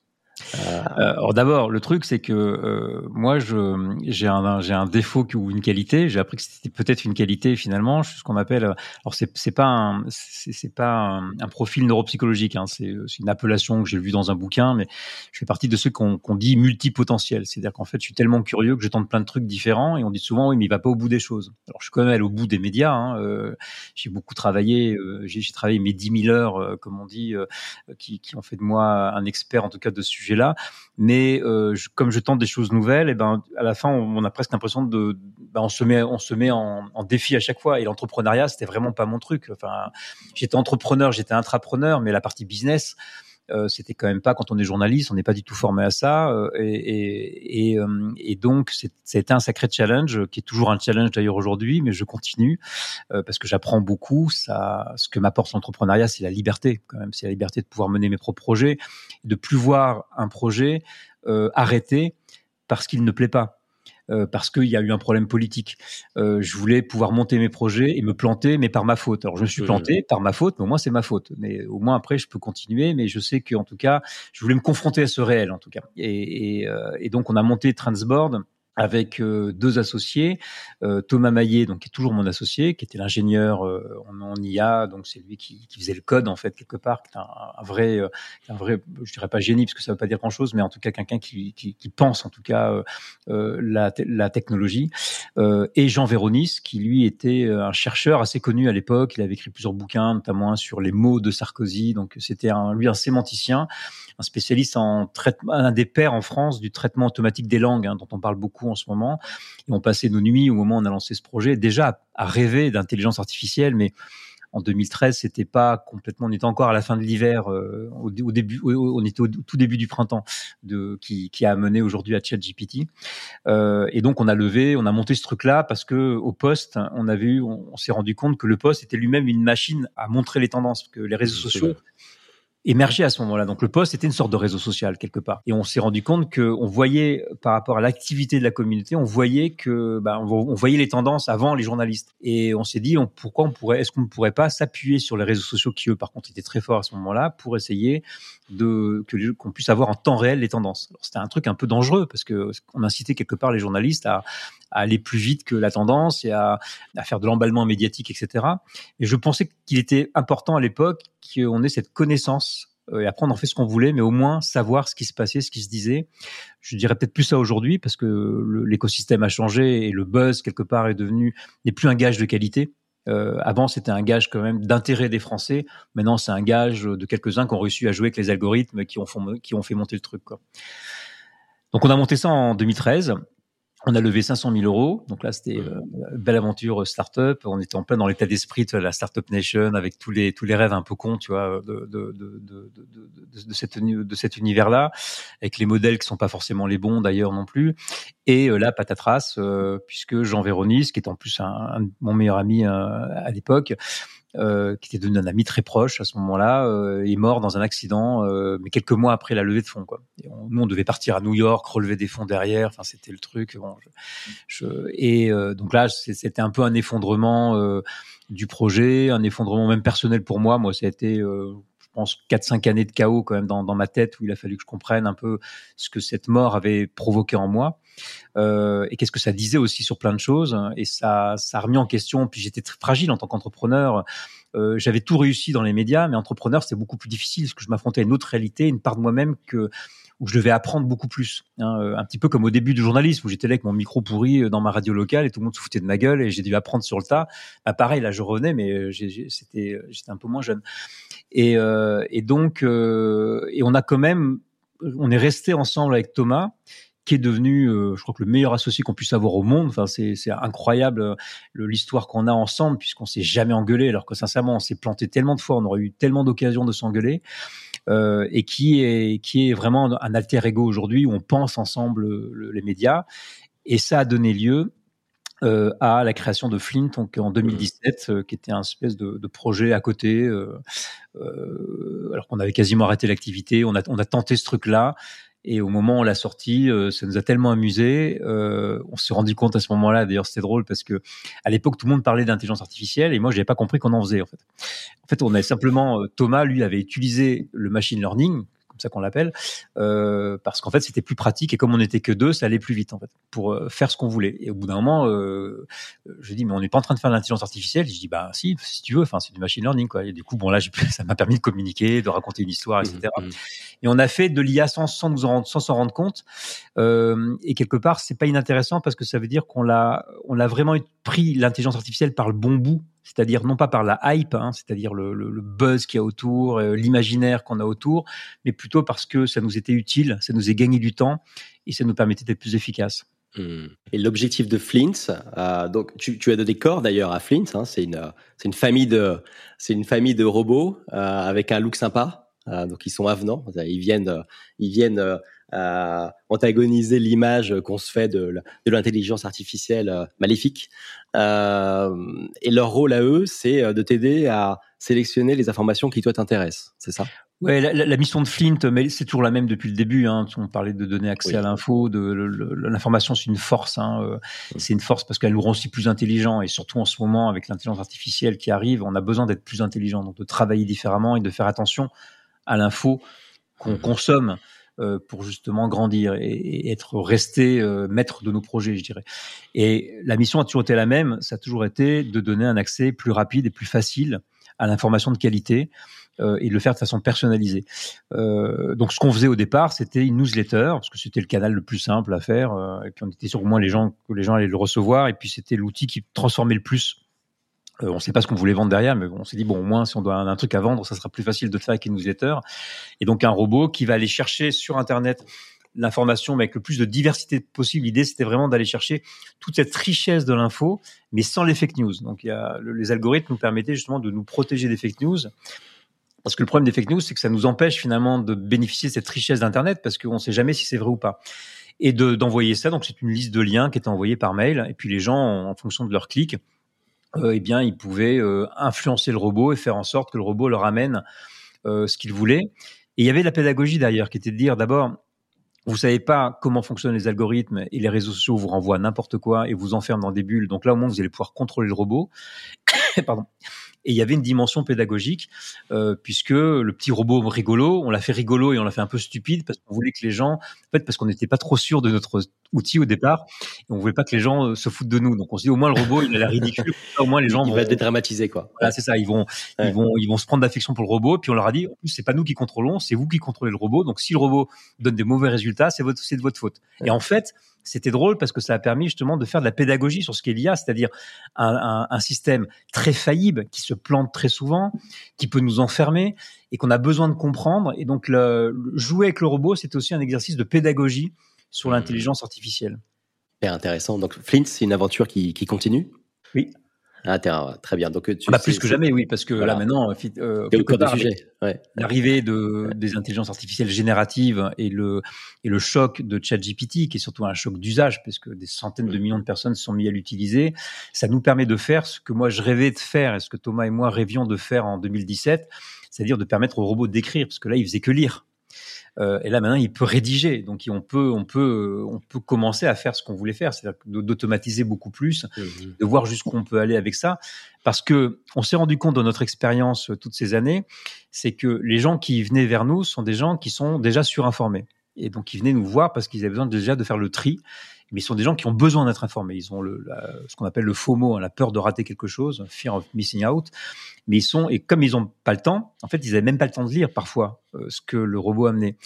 Euh, alors d'abord, le truc, c'est que euh, moi, je j'ai un défaut ou une qualité. J'ai appris que c'était peut-être une qualité finalement, ce qu'on appelle. Alors c'est c'est pas un profil neuropsychologique. Hein, c'est une appellation que j'ai vue dans un bouquin, mais je fais partie de ceux qu'on dit multipotentiel. C'est-à-dire qu'en fait, je suis tellement curieux que je tente plein de trucs différents et on dit souvent oui, mais il va pas au bout des choses. Alors je suis quand même au bout des médias. Hein, euh, j'ai beaucoup travaillé. Euh, j'ai travaillé mes 10 000 heures, euh, comme on dit, qui qui ont fait de moi un expert en tout cas de ce sujet là Mais euh, comme je tente des choses nouvelles, et ben à la fin, on, on a presque l'impression de, ben, on se met, on se met en, en défi à chaque fois. Et l'entrepreneuriat, c'était vraiment pas mon truc. Enfin, j'étais entrepreneur, j'étais intrapreneur, mais la partie business. Euh, c'était quand même pas quand on est journaliste, on n'est pas du tout formé à ça, euh, euh, et, donc c'était un sacré challenge qui est toujours un challenge d'ailleurs aujourd'hui, mais je continue parce que j'apprends beaucoup. Ça, ce que m'apporte l'entrepreneuriat, c'est la liberté quand même, c'est la liberté de pouvoir mener mes propres projets, de plus voir un projet arrêté parce qu'il ne plaît pas. Euh, parce qu'il y a eu un problème politique. Euh, je voulais pouvoir monter mes projets et me planter, mais par ma faute. Alors je me suis planté par ma faute, mais au moins c'est ma faute. Mais au moins après je peux continuer, mais je sais qu'en tout cas, je voulais me confronter à ce réel en tout cas. Et, et, euh, et donc on a monté Transboard avec euh, deux associés, euh, Thomas Maillet, donc qui est toujours mon associé, qui était l'ingénieur euh, en, IA, donc c'est lui qui, faisait le code en fait quelque part, qui est un, vrai, un vrai, je dirais pas génie parce que ça veut pas dire grand chose, mais en tout cas quelqu'un qui, qui, pense en tout cas la, technologie, et Jean Véronis, qui lui était un chercheur assez connu à l'époque, il avait écrit plusieurs bouquins, notamment un sur les mots de Sarkozy, donc c'était lui un sémanticien un spécialiste en traitement, un des pères en France du traitement automatique des langues, hein, dont on parle beaucoup en ce moment. Et on passait nos nuits au moment où on a lancé ce projet déjà à, rêver d'intelligence artificielle, mais en 2013, c'était pas complètement. On était encore à la fin de l'hiver, euh, au, au, début, on était au tout début du printemps, de, qui, qui a amené aujourd'hui à ChatGPT. Euh, et donc, on a levé, on a monté ce truc-là parce que au poste, on avait eu, on, on s'est rendu compte que le poste était lui-même une machine à montrer les tendances, que les réseaux sociaux émergé à ce moment-là. Donc le poste était une sorte de réseau social quelque part. Et on s'est rendu compte que on voyait par rapport à l'activité de la communauté, on voyait que bah, on, voyait les tendances avant les journalistes. Et on s'est dit on, pourquoi on pourrait est-ce qu'on ne pourrait pas s'appuyer sur les réseaux sociaux qui eux par contre étaient très forts à ce moment-là pour essayer de que qu'on puisse avoir en temps réel les tendances. C'était un truc un peu dangereux parce que on incitait quelque part les journalistes à, aller plus vite que la tendance et à faire de l'emballement médiatique, etc. Et je pensais qu'il était important à l'époque qu'on ait cette connaissance euh, et après on en fait ce qu'on voulait, mais au moins savoir ce qui se passait, ce qui se disait. Je dirais peut-être plus ça aujourd'hui parce que l'écosystème a changé et le buzz quelque part est devenu n'est plus un gage de qualité. Euh, avant, c'était un gage quand même d'intérêt des Français. Maintenant, c'est un gage de quelques-uns qui ont réussi à jouer avec les algorithmes qui ont, fait monter le truc. Donc, on a monté ça en 2013. On a levé 500 000 euros, donc là c'était euh, belle aventure startup. On était en plein dans l'état d'esprit de la startup nation avec tous les tous les rêves un peu cons, tu vois, de de de de, de, de cette de cet univers-là, avec les modèles qui sont pas forcément les bons d'ailleurs non plus. Et euh, là patatras, euh, puisque Jean Véronis, qui est en plus un, un mon meilleur ami euh, à l'époque, euh, qui était devenu un ami très proche à ce moment-là, euh, est mort dans un accident, euh, mais quelques mois après la levée de fonds. Quoi. Nous, on devait partir à New York, relever des fonds derrière. Enfin, c'était le truc. Bon, je, je, et euh, donc là, c'était un peu un effondrement euh, du projet, un effondrement même personnel pour moi. Moi, ça a été euh, pense, 4-5 années de chaos quand même dans, dans, ma tête où il a fallu que je comprenne un peu ce que cette mort avait provoqué en moi euh, et qu'est-ce que ça disait aussi sur plein de choses. Et ça, ça a remis en question. Puis j'étais très fragile en tant qu'entrepreneur. Euh, j'avais tout réussi dans les médias, mais entrepreneur, c'est beaucoup plus difficile parce que je m'affrontais à une autre réalité, une part de moi-même que où je devais apprendre beaucoup plus. Hein, euh, un petit peu comme au début du journalisme, où j'étais là avec mon micro pourri euh, dans ma radio locale et tout le monde se foutait de ma gueule et j'ai dû apprendre sur le tas. Bah, pareil, là, je revenais, mais c'était, j'étais un peu moins jeune. Et, euh, donc, euh, on a quand même, on est resté ensemble avec Thomas qui est devenu, euh, je crois que le meilleur associé qu'on puisse avoir au monde. Enfin, c'est, c'est incroyable l'histoire qu'on a ensemble puisqu'on s'est jamais engueulé, alors que sincèrement, on s'est planté tellement de fois, on aurait eu tellement d'occasions de s'engueuler, euh, et qui est qui est vraiment un alter ego aujourd'hui où on pense ensemble le, les médias, et ça a donné lieu euh, à la création de Flint en 2017, mmh. euh, qui était un espèce de, projet à côté, euh, euh alors qu'on avait quasiment arrêté l'activité. On a, on a tenté ce truc-là. Et au moment où on l'a sorti, euh, ça nous a tellement amusé. Euh, on s'est rendu compte à ce moment-là. D'ailleurs, c'était drôle parce que à l'époque, tout le monde parlait d'intelligence artificielle et moi, j'avais pas compris qu'on en faisait. En fait, en fait, on avait simplement Thomas, lui, avait utilisé le machine learning ça qu'on l'appelle, euh, parce qu'en fait c'était plus pratique et comme on n'était que deux, ça allait plus vite en fait pour euh, faire ce qu'on voulait. Et au bout d'un moment, euh, je dis mais on n'est pas en train de faire de l'intelligence artificielle. je dis bah si, si tu veux, enfin c'est du machine learning quoi. Et du coup bon là *laughs* ça m'a permis de communiquer, de raconter une histoire, etc. Mmh, mmh. Et on a fait de l'IA sans, sans nous en sans s'en rendre compte. Euh, et quelque part c'est pas inintéressant parce que ça veut dire qu'on l'a on a vraiment pris l'intelligence artificielle par le bon bout c'est-à-dire non pas par la hype, hein, c'est-à-dire le, buzz qu'il y a autour, euh, l'imaginaire qu'on a autour, mais plutôt parce que ça nous était utile, ça nous a gagné du temps et ça nous permettait d'être plus efficaces. Mmh. Et l'objectif de Flint, euh, donc tu, as donné corps d'ailleurs à Flint, hein, c'est une famille de robots euh, avec un look sympa, donc ils sont avenants, ils viennent euh, antagoniser l'image qu'on se fait de, de l'intelligence artificielle euh, maléfique. Euh, et leur rôle à eux, c'est euh, de t'aider à sélectionner les informations qui toi t'intéressent. C'est ça? Ouais, la, la, mission de Flint, mais c'est toujours la même depuis le début. Hein. On parlait de donner accès oui. à l'info, de l'information, c'est une force. Hein. Oui. C'est une force parce qu'elle nous rend aussi plus intelligents. Et surtout en ce moment, avec l'intelligence artificielle qui arrive, on a besoin d'être plus intelligent, donc de travailler différemment et de faire attention à l'info qu'on mmh. consomme. Euh, pour justement grandir et, être resté euh, maître de nos projets, je dirais. Et la mission a toujours été la même, ça a toujours été de donner un accès plus rapide et plus facile à l'information de qualité euh, et de le faire de façon personnalisée. Donc ce qu'on faisait au départ, c'était une newsletter parce que c'était le canal le plus simple à faire et puis on était sûr au moins les gens que les gens allaient le recevoir et puis c'était l'outil qui transformait le plus euh, on ne sait pas ce qu'on voulait vendre derrière, mais on s'est dit bon au moins si on doit un, un, truc à vendre, ça sera plus facile de le faire avec une newsletter. Et donc un robot qui va aller chercher sur internet l'information, mais avec le plus de diversité possible. L'idée c'était vraiment d'aller chercher toute cette richesse de l'info, mais sans les fake news. Donc les algorithmes nous permettaient justement de nous protéger des fake news. Parce que le problème des fake news, c'est que ça nous empêche finalement de bénéficier de cette richesse d'Internet parce qu'on ne sait jamais si c'est vrai ou pas et d'envoyer ça. Donc c'est une liste de liens qui est envoyée par mail et puis les gens, en fonction de leur clic, euh, eh bien, ils pouvaient euh, influencer le robot et faire en sorte que le robot leur amène euh, ce qu'ils voulaient. Et il y avait la pédagogie d'ailleurs, qui était de dire d'abord, vous savez pas comment fonctionnent les algorithmes et les réseaux sociaux vous renvoient n'importe quoi et vous enferment dans des bulles. Donc là, au moins, vous allez pouvoir contrôler le robot. *coughs* Pardon. Et il y avait une dimension pédagogique, euh, puisque le petit robot rigolo, on l'a fait rigolo et on l'a fait un peu stupide parce qu'on voulait que les gens, en fait, parce qu'on n'était pas trop sûr de notre outil au départ, et on voulait pas que les gens euh, se foutent de nous. Donc on se dit au moins le robot, il a l'air ridicule. au moins les gens il vont, va dédramatiser quoi. Voilà, c'est ça. Ils vont, ouais. ils vont, ils vont se prendre d'affection pour le robot. Puis on leur a dit, en plus c'est pas nous qui contrôlons, c'est vous qui contrôlez le robot. Donc si le robot donne des mauvais résultats, c'est votre, c'est de votre faute. Ouais. Et en fait, c'était drôle parce que ça a permis justement de faire de la pédagogie sur ce qu'est l'IA, c'est-à-dire un, un, un, système très faillible qui se plante très souvent, qui peut nous enfermer et qu'on a besoin de comprendre. Et donc, le, jouer avec le robot, c'est aussi un exercice de pédagogie sur l'intelligence artificielle. Super intéressant. Donc, Flint, c'est une aventure qui, qui continue? Oui. Ah, très bien. Donc, tu, ah bah, plus que jamais, oui, parce que là maintenant, euh, au sujet. L'arrivée de des intelligences artificielles génératives et le et le choc de ChatGPT, qui est surtout un choc d'usage, puisque des centaines de millions de personnes sont mis à l'utiliser, ça nous permet de faire ce que moi je rêvais de faire et ce que Thomas et moi rêvions de faire en 2017, c'est-à-dire de permettre au robot d'écrire, parce que là, il faisait que lire. Euh, et là maintenant, il peut rédiger. Donc on peut, on peut, on peut commencer à faire ce qu'on voulait faire, c'est-à-dire d'automatiser beaucoup plus, mmh de voir jusqu'où on peut aller avec ça, parce que on s'est rendu compte dans notre expérience euh, toutes ces années, c'est que les gens qui venaient vers nous sont des gens qui sont déjà surinformés. Et donc, ils venaient nous voir parce qu'ils avaient besoin déjà de faire le tri mais ils sont des gens qui ont besoin d'être informés. Ils ont le, ce qu'on appelle le FOMO, hein, la peur de rater quelque chose, fear of missing out. Mais ils sont, et comme ils n'ont pas le temps, en fait, ils n'avaient même pas le temps de lire parfois euh, ce que le robot amenait.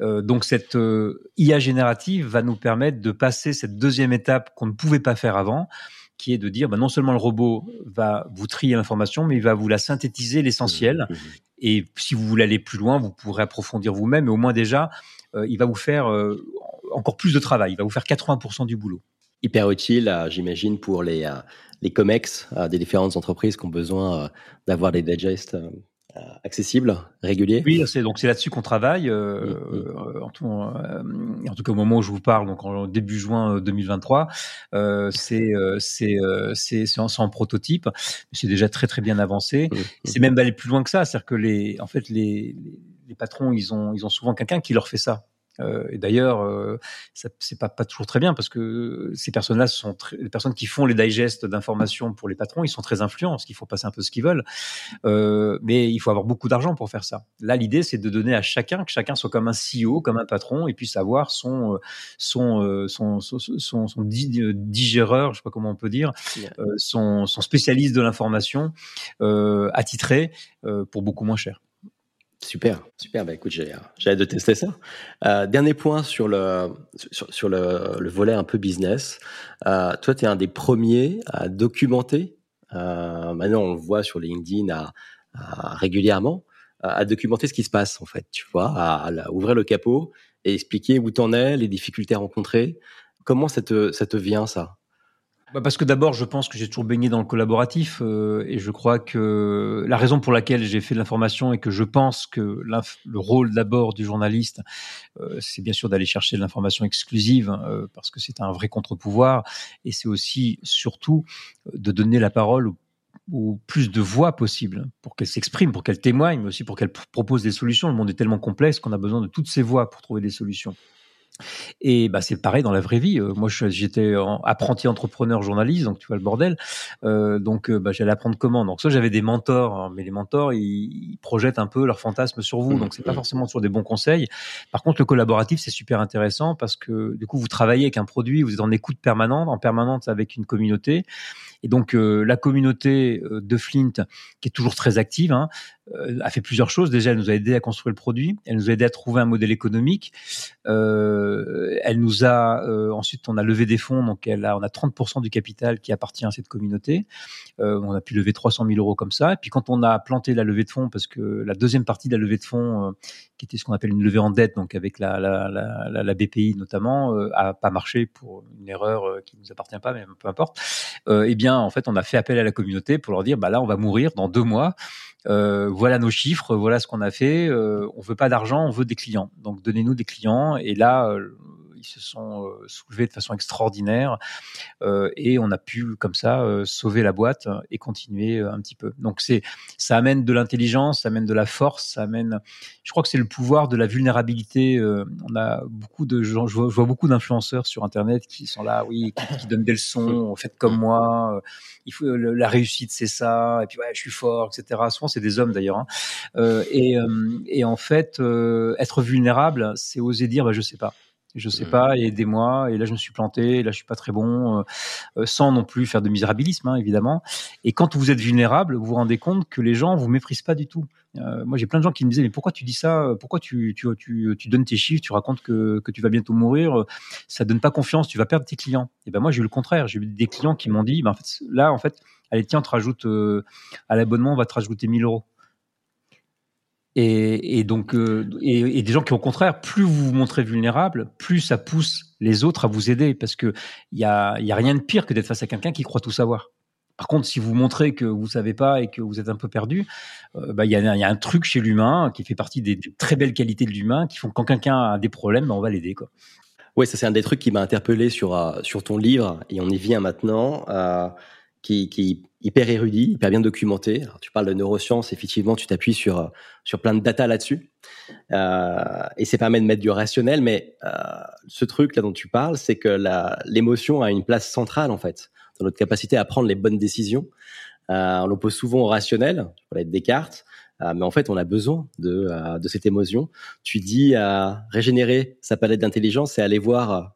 Euh, donc cette euh, IA générative va nous permettre de passer cette deuxième étape qu'on ne pouvait pas faire avant, qui est de dire bah, non seulement le robot va vous trier l'information, mais il va vous la synthétiser l'essentiel. Mmh, mmh. Et si vous voulez aller plus loin, vous pourrez approfondir vous-même, mais au moins déjà, il va vous faire encore plus de travail. Il va vous faire 80% du boulot. Hyper utile, euh, j'imagine, pour les, euh, les COMEX euh, des différentes entreprises qui ont besoin d'avoir des digests accessibles, réguliers. Oui, c'est donc c'est là-dessus qu'on travaille. En, tout, en, tout, cas, au moment où je vous parle, donc en début juin 2023, c'est c'est c'est en, prototype. C'est déjà très très bien avancé. Mm, c'est même d'aller plus loin que ça, c'est-à-dire que les en fait les, les patrons, ils ont, ils ont souvent quelqu'un qui leur fait ça. Euh, et d'ailleurs, euh, c'est pas, pas toujours très bien parce que ces personnes-là sont les personnes qui font les digests d'informations pour les patrons. Ils sont très influents parce qu'il faut passer un peu ce qu'ils veulent, euh, mais il faut avoir beaucoup d'argent pour faire ça. Là, l'idée, c'est de donner à chacun que chacun soit comme un CEO, comme un patron, et puisse avoir son son son son, son, son digéreur, je sais pas comment on peut dire, son, son spécialiste de l'information attitré pour beaucoup moins cher. Super, super. Bah, écoute, j'ai, hâte de tester ça. Euh, dernier point sur le sur, le, volet un peu business. Euh, toi, tu es un des premiers à documenter. Euh, maintenant, on le voit sur LinkedIn à, régulièrement à, documenter ce qui se passe en fait. Tu vois, à, ouvrir le capot et expliquer où t'en es, les difficultés rencontrées. Comment ça te ça te vient ça? Bah, parce que d'abord, je pense que j'ai toujours baigné dans le collaboratif euh, et je crois que la raison pour laquelle j'ai fait de l'information et que je pense que le rôle d'abord du journaliste, euh, c'est bien sûr d'aller chercher de l'information exclusive euh, parce que c'est un vrai contre-pouvoir et c'est aussi surtout de donner la parole au plus de voix possible pour qu'elles s'expriment, pour qu'elles témoignent, mais aussi pour qu'elles proposent des solutions. Le monde est tellement complexe qu'on a besoin de toutes ces voix pour trouver des solutions. Et bah, c'est pareil dans la vraie vie. Euh, moi, j'étais apprenti entrepreneur journaliste, donc tu vois le bordel. Euh, donc, euh, bah, j'allais apprendre comment. Donc, soit j'avais des mentors, hein, mais les mentors, ils, projettent un peu leurs fantasmes sur vous. Mmh, donc, c'est pas mmh. forcément toujours des bons conseils. Par contre, le collaboratif, c'est super intéressant parce que du coup, vous travaillez avec un produit, vous êtes en écoute permanente, en permanente avec une communauté. Et donc euh, la communauté de Flint, qui est toujours très active, hein, a fait plusieurs choses. Déjà, elle nous a aidé à construire le produit, elle nous a aidé à trouver un modèle économique. elle nous a ensuite, on a levé des fonds, donc elle a, on a 30% du capital qui appartient à cette communauté. on a pu lever 300 000 euros comme ça. Et puis quand on a planté la levée de fonds, parce que la deuxième partie de la levée de fonds, qui était ce qu'on appelle une levée en dette, donc avec la, la, la, la BPI notamment, a pas marché pour une erreur qui nous appartient pas, mais peu importe. eh bien en fait, on a fait appel à la communauté pour leur dire, bah là, on va mourir dans deux mois. Euh, voilà nos chiffres, voilà ce qu'on a fait. Euh, on veut pas d'argent, on veut des clients. Donc donnez-nous des clients. Et là, euh, ils se sont euh, soulevés de façon extraordinaire euh, et on a pu comme ça euh, sauver la boîte et continuer un petit peu. Donc c'est ça amène de l'intelligence, ça amène de la force, ça amène. Je crois que c'est le pouvoir de la vulnérabilité. on a beaucoup de gens, je vois, beaucoup d'influenceurs sur Internet qui sont là, oui, qui, donnent des leçons, faites comme moi. il faut la réussite, c'est ça. Et puis ouais, je suis fort, etc. Souvent c'est des hommes d'ailleurs. Hein. et, et en fait, être vulnérable, c'est oser dire, bah, je sais pas je sais mmh. pas, aidez-moi. Et là, je me suis planté. Et là, je suis pas très bon, euh, euh, sans non plus faire de misérabilisme, hein, évidemment. Et quand vous êtes vulnérable, vous vous rendez compte que les gens vous méprisent pas du tout. Euh, moi, j'ai plein de gens qui me disaient, mais pourquoi tu dis ça Pourquoi tu, tu, tu, tu, donnes tes chiffres Tu racontes que, que tu vas bientôt mourir Ça donne pas confiance. Tu vas perdre tes clients. Et ben moi, j'ai eu le contraire. J'ai eu des clients qui m'ont dit, ben, en fait, là, en fait, allez, tiens, on te rajoute à l'abonnement, on va te rajouter 1000 euros. Et, donc, euh, et, des gens qui, au contraire, plus vous vous montrez vulnérable, plus ça pousse les autres à vous aider, parce que il y a, y a rien de pire que d'être face à quelqu'un qui croit tout savoir. Par contre, si vous montrez que vous savez pas et que vous êtes un peu perdu, euh, bah, il y, a, y, a, un truc chez l'humain qui fait partie des, très belles qualités de l'humain qui font que quand quelqu'un a des problèmes, bah, on va l'aider. Quoi. Oui, ça c'est un des trucs qui m'a interpellé sur, euh, sur ton livre, et on y vient maintenant, qui, qui hyper érudit, hyper bien documenté. Tu parles de neurosciences, effectivement, tu t'appuies sur, euh, sur plein de data là-dessus, euh, et ça permet de mettre du rationnel, mais euh, ce truc là dont tu parles, c'est que l'émotion a une place centrale, en fait, dans notre capacité à prendre les bonnes décisions. Euh, on l'oppose souvent au rationnel, tu parlais de Descartes, euh, mais en fait, on a besoin de, euh, de cette émotion. Tu dis régénérer sa palette d'intelligence et aller voir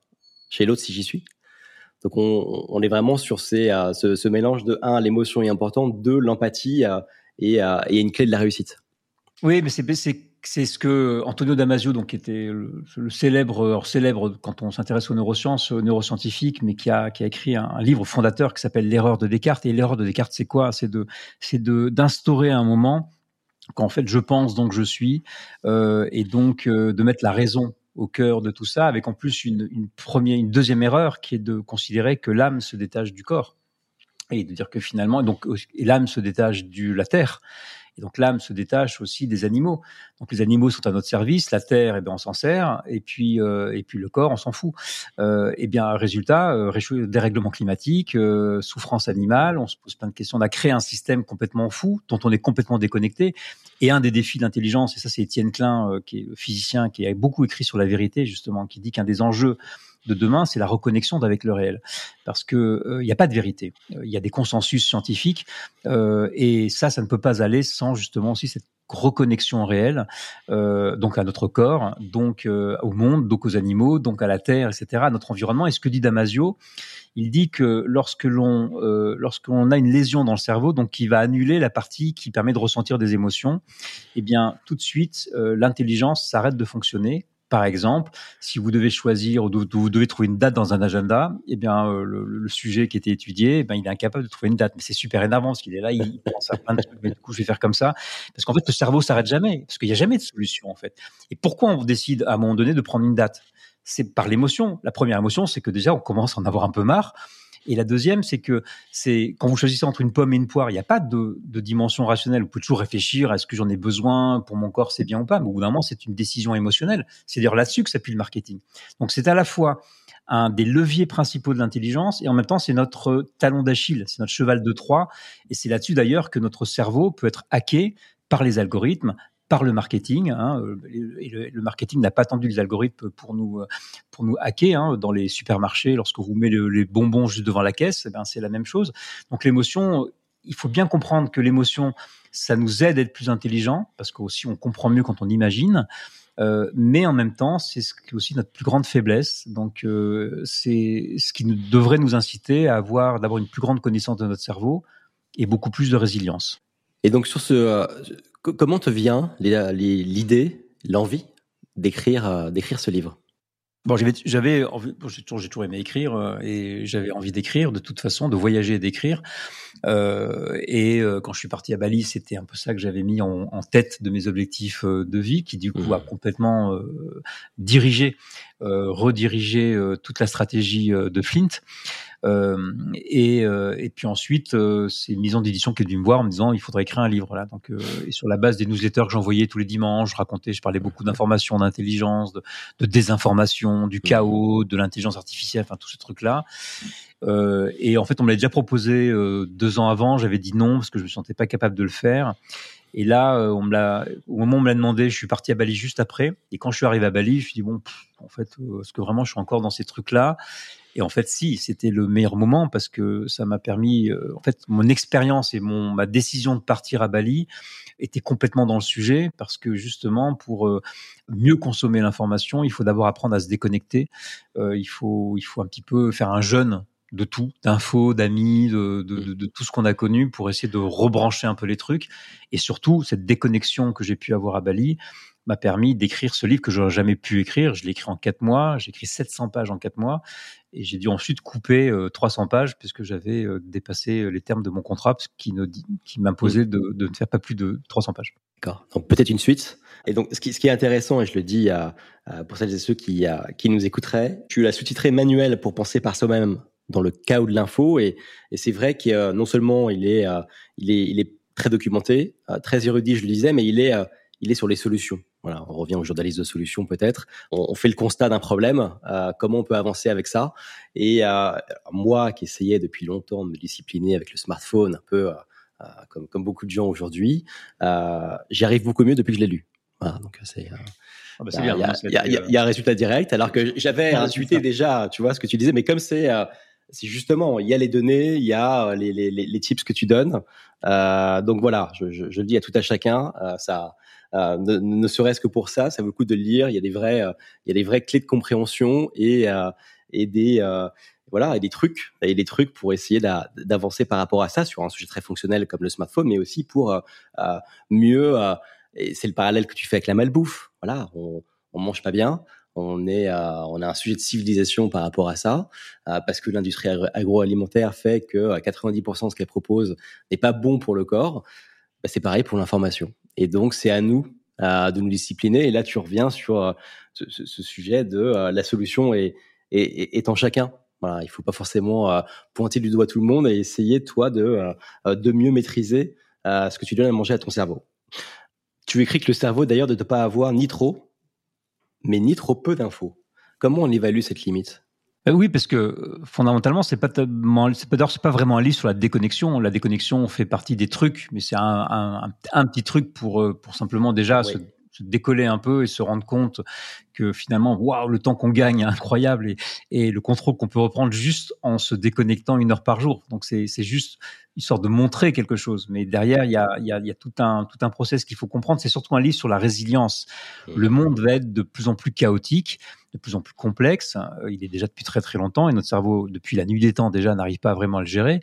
chez l'autre si j'y suis. Donc, on, est vraiment sur ces, ce, ce, mélange de un, l'émotion est importante, deux, l'empathie et, et une clé de la réussite. Oui, mais c'est c'est ce que Antonio Damasio, donc qui était le, célèbre, célèbre quand on s'intéresse aux neurosciences, aux neuroscientifiques, mais qui a, qui a écrit un, livre fondateur qui s'appelle L'erreur de Descartes. Et l'erreur de Descartes, c'est quoi? C'est de, c'est de d'instaurer un moment qu'en fait je pense donc je suis, euh, et donc euh, de mettre la raison au cœur de tout ça, avec en plus une, première, une deuxième erreur qui est de considérer que l'âme se détache du corps et de dire que finalement, donc l'âme se détache de la terre et donc l'âme se détache aussi des animaux. Donc les animaux sont à notre service, la terre, eh bien on s'en sert, et puis euh, et puis le corps, on s'en fout. Euh, eh bien résultat, euh, dérèglement climatique, euh, souffrance animale, on se pose plein de questions. On a créé un système complètement fou, dont on est complètement déconnecté. Et un des défis d'intelligence, et ça c'est Étienne Klein, euh, qui est physicien, qui a beaucoup écrit sur la vérité justement, qui dit qu'un des enjeux de demain, c'est la reconnexion avec le réel, parce que il euh, n'y a pas de vérité. Il y a des consensus scientifiques, euh, et ça, ça ne peut pas aller sans justement aussi cette reconnexion réelle, euh, donc à notre corps, donc euh, au monde, donc aux animaux, donc à la terre, etc., à notre environnement. Et ce que dit Damasio, il dit que lorsque l'on euh, lorsqu'on a une lésion dans le cerveau, donc qui va annuler la partie qui permet de ressentir des émotions, eh bien tout de suite euh, l'intelligence s'arrête de fonctionner par exemple, si vous devez choisir ou vous devez trouver une date dans un agenda, eh bien euh, le, sujet qui était étudié, eh il est incapable de trouver une date. Mais c'est super énervant parce qu'il est là, il *laughs* pense à plein de trucs. Mais du coup, je vais faire comme ça parce qu'en fait, le cerveau s'arrête jamais parce qu'il n'y a jamais de solution en fait. Et pourquoi on décide à un moment donné de prendre une date? C'est par l'émotion. La première émotion, c'est que déjà on commence à en avoir un peu marre. Et la deuxième, c'est que c'est quand vous choisissez entre une pomme et une poire, il n'y a pas de, dimension rationnelle. Vous pouvez toujours réfléchir est-ce que j'en ai besoin pour mon corps, c'est bien ou pas. Mais au bout d'un moment, c'est une décision émotionnelle. C'est dire là-dessus que s'appuie le marketing. Donc c'est à la fois un des leviers principaux de l'intelligence et en même temps c'est notre talon d'Achille, c'est notre cheval de Troie. Et c'est là-dessus d'ailleurs que notre cerveau peut être hacké par les algorithmes, par le marketing. Hein, et le, marketing n'a pas attendu les algorithmes pour nous pour nous hacker hein, dans les supermarchés. Lorsque vous mettez les bonbons juste devant la caisse, eh ben c'est la même chose. Donc l'émotion, il faut bien comprendre que l'émotion, ça nous aide à être plus intelligent parce qu'aussi on comprend mieux quand on imagine. Euh, mais en même temps, c'est aussi notre plus grande faiblesse. Donc, euh, c'est ce qui devrait nous inciter à avoir d'avoir une plus grande connaissance de notre cerveau et beaucoup plus de résilience. Et donc, sur ce, euh, comment te vient l'idée, l'envie d'écrire euh, d'écrire ce livre? Bon, j'avais, j'avais j'ai toujours, aimé écrire euh, et j'avais envie d'écrire de toute façon, de voyager et d'écrire. Euh, et quand je suis parti à Bali, c'était un peu ça que j'avais mis en, en, tête de mes objectifs de vie, qui du coup mmh. a complètement euh, dirigé, redirigé toute la stratégie de Flint. Euh, et, euh, et, puis ensuite, euh, c'est une maison d'édition qui est venue me voir en me disant il faudrait écrire un livre là. Donc, et sur la base des newsletters que j'envoyais tous les dimanches, je racontais, je parlais beaucoup d'information, d'intelligence, de, désinformation, du chaos, de l'intelligence artificielle, enfin tous ces trucs là. Euh, et en fait, on me l'a déjà proposé euh, deux ans avant. J'avais dit non parce que je me sentais pas capable de le faire. Et là, l'a, au moment où on me l'a demandé, je suis parti à Bali juste après. Et quand je suis arrivé à Bali, je me suis dit bon, en fait, est-ce que vraiment je suis encore dans ces trucs-là? Et en fait, si, c'était le meilleur moment parce que ça m'a permis, euh, en fait, mon expérience et mon, ma décision de partir à Bali était complètement dans le sujet parce que justement, pour euh, mieux consommer l'information, il faut d'abord apprendre à se déconnecter. Euh, il faut, il faut un petit peu faire un jeûne de tout, d'infos, d'amis, de, de, de, de, tout ce qu'on a connu pour essayer de rebrancher un peu les trucs. Et surtout, cette déconnexion que j'ai pu avoir à Bali, m'a permis d'écrire ce livre que j'aurais jamais pu écrire. Je l'ai écrit en quatre mois. J'ai écrit 700 pages en quatre mois. Et j'ai dû ensuite couper euh, 300 pages puisque j'avais euh, dépassé euh, les termes de mon contrat qui, ne, qui m'imposait mmh. de, de, ne faire pas plus de 300 pages. D'accord. Donc peut-être une suite. Et donc ce qui, ce qui, est intéressant, et je le dis à, à pour celles et ceux qui, à, qui nous écouteraient, tu l'as sous-titré Manuel pour penser par soi-même dans le chaos de l'info. Et, et c'est vrai que euh, non seulement il est, euh, il est, il est très documenté, euh, très érudit, je le disais, mais il est, il est sur les solutions. Voilà, on revient au journaliste de solutions peut-être. On, on, fait le constat d'un problème, comment on peut avancer avec ça? Et moi, qui essayais depuis longtemps de me discipliner avec le smartphone, un peu comme, comme beaucoup de gens aujourd'hui, j'y arrive beaucoup mieux depuis que je l'ai lu. Voilà, donc c'est ah bah, il y, a, y, a un résultat direct, alors que j'avais intuité déjà, tu vois, ce que tu disais, mais comme c'est euh, c'est justement, il y a les données, il y a euh, les, tips que tu donnes. Euh, donc voilà, je, je, je, le dis à tout à chacun, euh, ça, euh, ne, ne serait-ce que pour ça, ça vaut le coup de le lire. Il y a des vrais, il y a des vraies clés de compréhension et et des voilà, et des trucs, et des trucs pour essayer d'avancer par rapport à ça sur un sujet très fonctionnel comme le smartphone, mais aussi pour mieux et c'est le parallèle que tu fais avec la malbouffe. Voilà, on, on mange pas bien. On est, euh, on a un sujet de civilisation par rapport à ça, euh, parce que l'industrie agroalimentaire fait que 90% euh, de ce qu'elle propose n'est pas bon pour le corps. Bah, c'est pareil pour l'information. Et donc, c'est à nous de nous discipliner. Et là, tu reviens sur ce, ce, sujet de la solution est, est, est, en chacun. Voilà, il faut pas forcément pointer du doigt tout le monde et essayer toi de de mieux maîtriser ce que tu donnes à manger à ton cerveau. Tu écris que le cerveau, d'ailleurs, de ne pas avoir ni trop, mais ni trop peu d'infos. Comment on évalue cette limite? Euh, oui, parce que fondamentalement, c'est pas c'est pas, c'est pas vraiment un livre sur la déconnexion. La déconnexion fait partie des trucs, mais c'est un, petit truc pour euh, pour simplement déjà se décoller un peu et se rendre compte que finalement, waouh, le temps qu'on gagne est incroyable et, et le contrôle qu'on peut reprendre juste en se déconnectant une heure par jour. Donc c'est juste histoire de montrer quelque chose. Mais derrière, il y a, y, a, y a, tout un tout un process qu'il faut comprendre. C'est surtout un livre sur la résilience. Mmh. Le monde va être de plus en plus chaotique, de plus en plus complexe. Euh, il est déjà depuis très très longtemps et notre cerveau, depuis la nuit des temps déjà, n'arrive pas à vraiment le gérer.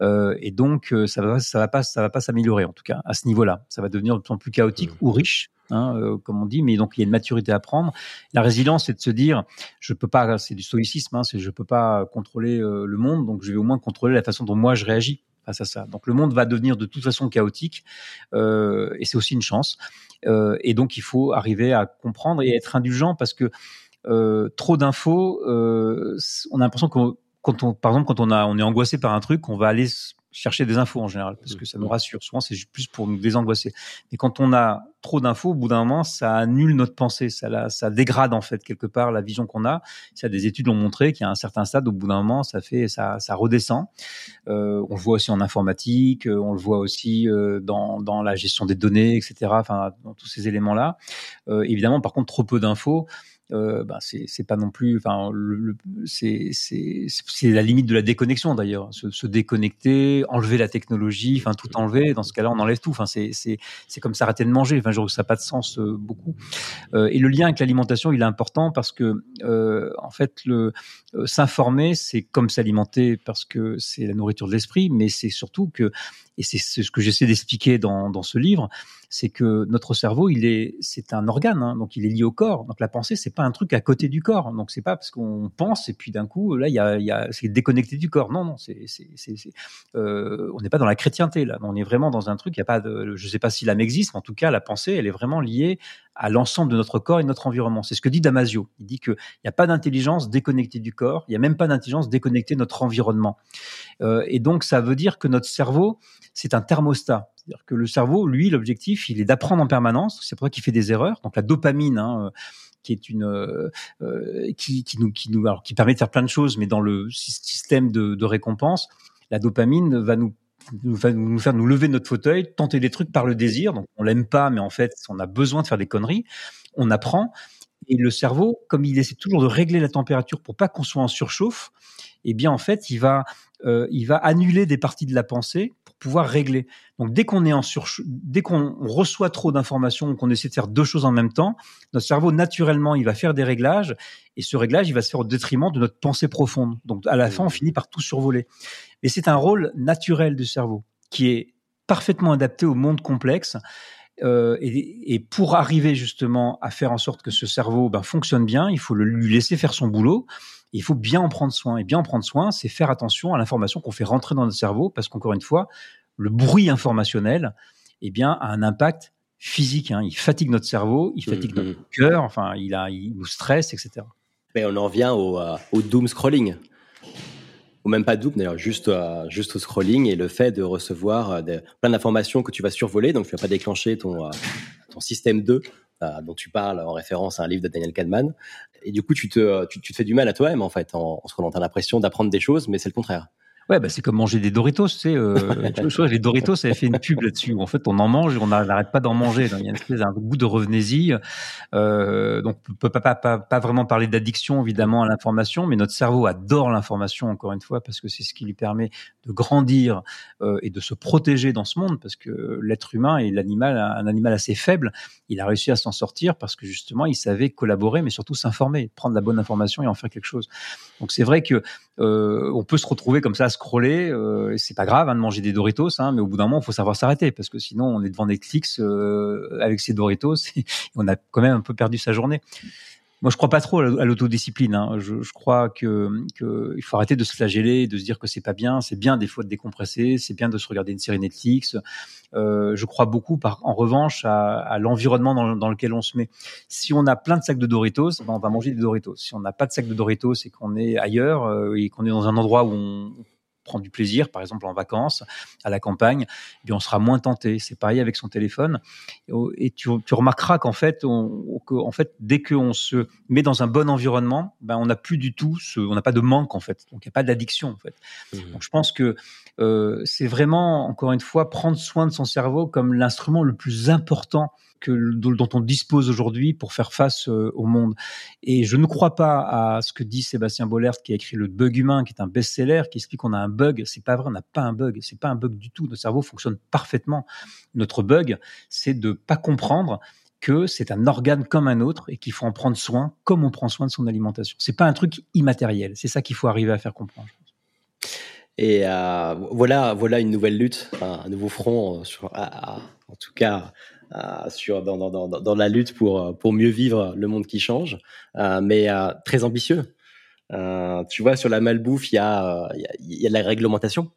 Euh, et donc euh, ça va ça va pas ça va pas s'améliorer en tout cas à ce niveau-là. Ça va devenir de plus en plus chaotique mmh. ou riche Hein, euh, comme on dit, mais donc il y a une maturité à prendre. La résilience, c'est de se dire, je peux pas, c'est du stoïcisme, hein, c'est je peux pas contrôler euh, le monde, donc je vais au moins contrôler la façon dont moi je réagis face à ça. Donc le monde va devenir de toute façon chaotique, euh, et c'est aussi une chance. et donc il faut arriver à comprendre et être indulgent parce que trop d'infos, on a l'impression que quand on, par exemple, quand on a, on est angoissé par un truc, on va aller chercher des infos en général parce que ça nous mmh. rassure. Souvent, c'est plus pour nous désangoisser. Mais quand on a trop d'infos, au bout d'un moment, ça annule notre pensée, ça, la, ça dégrade en fait quelque part la vision qu'on a. Ça, des études l'ont montré qu'il y a un certain stade, au bout d'un moment, ça fait, ça, ça redescend. Euh, on le voit aussi en informatique, euh, on le voit aussi euh, dans, dans la gestion des données, etc. Enfin, dans tous ces éléments-là. Euh, évidemment, par contre, trop peu d'infos euh, bah c'est pas non plus, enfin, c'est la limite de la déconnexion d'ailleurs. Se, se, déconnecter, enlever la technologie, enfin tout enlever. Dans ce cas-là, on enlève tout. Enfin, c'est comme s'arrêter de manger. Enfin, je trouve ça n'a pas de sens euh, beaucoup. Euh, et le lien avec l'alimentation, il est important parce que en fait, le s'informer, c'est comme s'alimenter parce que c'est la nourriture de l'esprit, mais c'est surtout que et c'est ce que j'essaie d'expliquer dans, ce livre, c'est que notre cerveau, il est, c'est un organe, hein, donc il est lié au corps. Donc la pensée, c'est pas un truc à côté du corps. Donc c'est pas parce qu'on pense et puis d'un coup là, il y a, y a c'est déconnecté du corps. Non, non, euh, on n'est pas dans la chrétienté là. On est vraiment dans un truc. Il y a pas de, je sais pas si l'âme existe, mais en tout cas, la pensée, elle est vraiment liée à l'ensemble de notre corps et de notre environnement. C'est ce que dit Damasio. Il dit qu'il n'y a pas d'intelligence déconnectée du corps, il n'y a même pas d'intelligence déconnectée de notre environnement. Euh, et donc, ça veut dire que notre cerveau, c'est un thermostat. C'est-à-dire que le cerveau, lui, l'objectif, il est d'apprendre en permanence. C'est pour ça qu'il fait des erreurs. Donc, la dopamine, hein, euh, qui est une euh, qui, nous qui nous alors, qui permet de faire plein de choses, mais dans le système de, récompense, la dopamine va nous nous faire nous lever de notre fauteuil, tenter des trucs par le désir. Donc on l'aime pas, mais en fait on a besoin de faire des conneries. On apprend et le cerveau, comme il essaie toujours de régler la température pour pas qu'on soit en surchauffe, eh bien en fait il va euh, il va annuler des parties de la pensée pour pouvoir régler. Donc dès qu'on est en dès qu'on reçoit trop d'informations, qu'on essaie de faire deux choses en même temps, notre cerveau naturellement il va faire des réglages et ce réglage il va se faire au détriment de notre pensée profonde. Donc à la fin on finit par tout survoler. Et c'est un rôle naturel du cerveau qui est parfaitement adapté au monde complexe. Euh, et, et, pour arriver justement à faire en sorte que ce cerveau ben, fonctionne bien, il faut le, lui laisser faire son boulot. il faut bien en prendre soin. Et bien en prendre soin, c'est faire attention à l'information qu'on fait rentrer dans notre cerveau, parce qu'encore une fois, le bruit informationnel, eh bien, a un impact physique. Hein. Il fatigue notre cerveau, il fatigue mmh, notre cœur, enfin, il, a, il nous stresse, etc. Mais on en vient au, euh, au doom scrolling ou même pas double d'ailleurs, juste juste au scrolling et le fait de recevoir plein d'informations que tu vas survoler, donc tu vas pas déclencher ton ton système 2 dont tu parles en référence à un livre de Daniel Kahneman. Et du coup, tu te, tu, te fais du mal à toi-même, en fait, en, en scrollant. Tu as l'impression d'apprendre des choses, mais c'est le contraire. Ouais, bah c'est comme manger des Doritos, tu sais. Euh, *laughs* les Doritos, ça avait fait une pub là-dessus. En fait, on en mange et on n'arrête pas d'en manger. Il y a une espèce un goût de revenez-y. Euh, donc, on peut pas, pas, pas, pas vraiment parler d'addiction, évidemment, à l'information, mais notre cerveau adore l'information, encore une fois, parce que c'est ce qui lui permet de grandir euh, et de se protéger dans ce monde, parce que l'être humain est l'animal, un animal assez faible. Il a réussi à s'en sortir parce que justement, il savait collaborer, mais surtout s'informer, prendre la bonne information et en faire quelque chose. Donc, c'est vrai que euh, on peut se retrouver comme ça à scroller. Euh, c'est pas grave hein, de manger des Doritos, hein, mais au bout d'un moment, il faut savoir s'arrêter parce que sinon, on est devant Netflix euh, avec ses Doritos *laughs* et on a quand même un peu perdu sa journée. Moi, je crois pas trop à l'autodiscipline. Hein. Je, je, crois que, que, il faut arrêter de se flageller, de se dire que c'est pas bien. C'est bien des fois de décompresser, c'est bien de se regarder une série Netflix. Euh, je crois beaucoup, par, en revanche, à, à l'environnement dans, dans, lequel on se met. Si on a plein de sacs de Doritos, ben on va manger des Doritos. Si on n'a pas de sacs de Doritos et qu'on est ailleurs euh, et qu'on est dans un endroit où on prendre du plaisir, par exemple en vacances, à la campagne, eh bien on sera moins tenté. C'est pareil avec son téléphone. Et tu, remarqueras qu'en fait, on, en fait, dès qu'on se met dans un bon environnement, ben on n'a plus du tout, ce, on n'a pas de manque en fait. Donc il n'y a pas d'addiction en fait. Mmh. Donc je pense que euh, c'est vraiment, encore une fois, prendre soin de son cerveau comme l'instrument le plus important que, dont on dispose aujourd'hui pour faire face euh, au monde. Et je ne crois pas à ce que dit Sébastien Bollert, qui a écrit Le Bug Humain, qui est un best-seller, qui explique qu'on a un bug. C'est pas vrai, on n'a pas un bug. C'est pas un bug du tout. Notre cerveau fonctionne parfaitement. Notre bug, c'est de pas comprendre que c'est un organe comme un autre et qu'il faut en prendre soin comme on prend soin de son alimentation. C'est pas un truc immatériel. C'est ça qu'il faut arriver à faire comprendre. Et euh, voilà, voilà une nouvelle lutte, un nouveau front, euh, en tout cas sur dans, dans, dans, la lutte pour pour mieux vivre le monde qui change, euh, mais euh, très ambitieux. tu vois, sur la malbouffe, il y a il y a de la réglementation,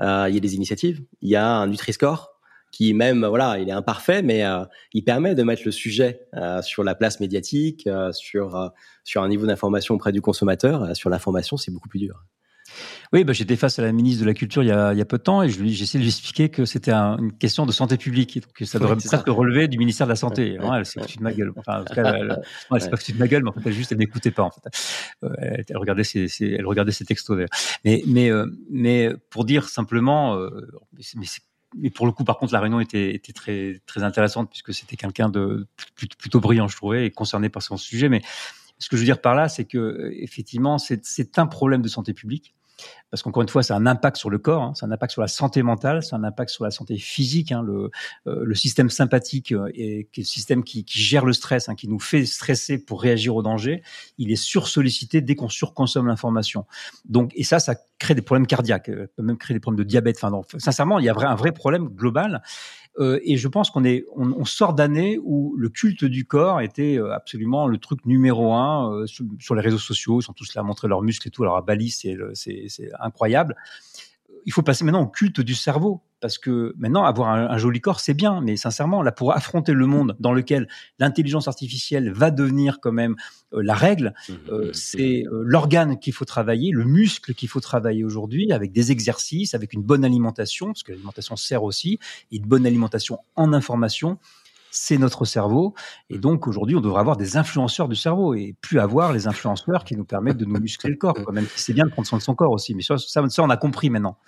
il y a des initiatives, il y a un Nutri-Score qui même voilà, il est imparfait, mais il permet de mettre le sujet sur la place médiatique, sur sur un niveau d'information auprès du consommateur. sur l'information, c'est beaucoup plus dur. Oui, bah, j'étais face à la ministre de la Culture il y a, il y a peu de temps et je lui, j'ai essayé de lui expliquer que c'était une question de santé publique, que ça devrait presque relever du ministère de la Santé. elle s'est foutue de ma gueule. Enfin, en tout cas, *laughs* elle, elle s'est pas foutue de ma gueule, mais en fait, elle juste, elle n'écoutait pas. En fait, euh, elle, elle, regardait ses, ses, elle regardait ses textos d'ailleurs. Mais, mais, euh, mais pour dire simplement, euh, mais c'est mais pour le coup, par contre, la réunion était, était très, très intéressante puisque c'était quelqu'un de plutôt brillant, je trouvais, et concerné par son sujet. Mais ce que je veux dire par là, c'est que effectivement, c'est un problème de santé publique parce qu'encore une fois, c'est un impact sur le corps, hein, c'est un impact sur la santé mentale, c'est un impact sur la santé physique. Hein, le, euh, le, système sympathique, euh, qui est le système qui, gère le stress, hein, qui nous fait stresser pour réagir au danger, il est sursollicité dès qu'on surconsomme l'information. Donc, et ça, ça crée des problèmes cardiaques, euh, peut même créer des problèmes de diabète. Enfin, sincèrement, il y a un vrai problème global. Euh, et je pense qu'on est, on, sort d'années où le culte du corps était euh, absolument le truc numéro un euh, sur, les réseaux sociaux. Ils sont tous là à montrer leurs muscles et tout. Alors à Bali, c'est incroyable il faut passer maintenant au culte du cerveau. Parce que maintenant, avoir un, joli corps, c'est bien, mais sincèrement, là, pour affronter le monde dans lequel l'intelligence artificielle va devenir quand même euh, la règle, mmh, euh, mmh, c'est mmh. Euh, l'organe qu'il faut travailler, le muscle qu'il faut travailler aujourd'hui, avec des exercices, avec une bonne alimentation, parce que l'alimentation sert aussi, et une bonne alimentation en information c'est notre cerveau. Et donc, aujourd'hui, on devrait avoir des influenceurs du cerveau et plus avoir les influenceurs qui nous permettent de nous muscler le corps. Quand même c'est bien de prendre soin de son corps aussi. Mais ça, ça, on a compris maintenant.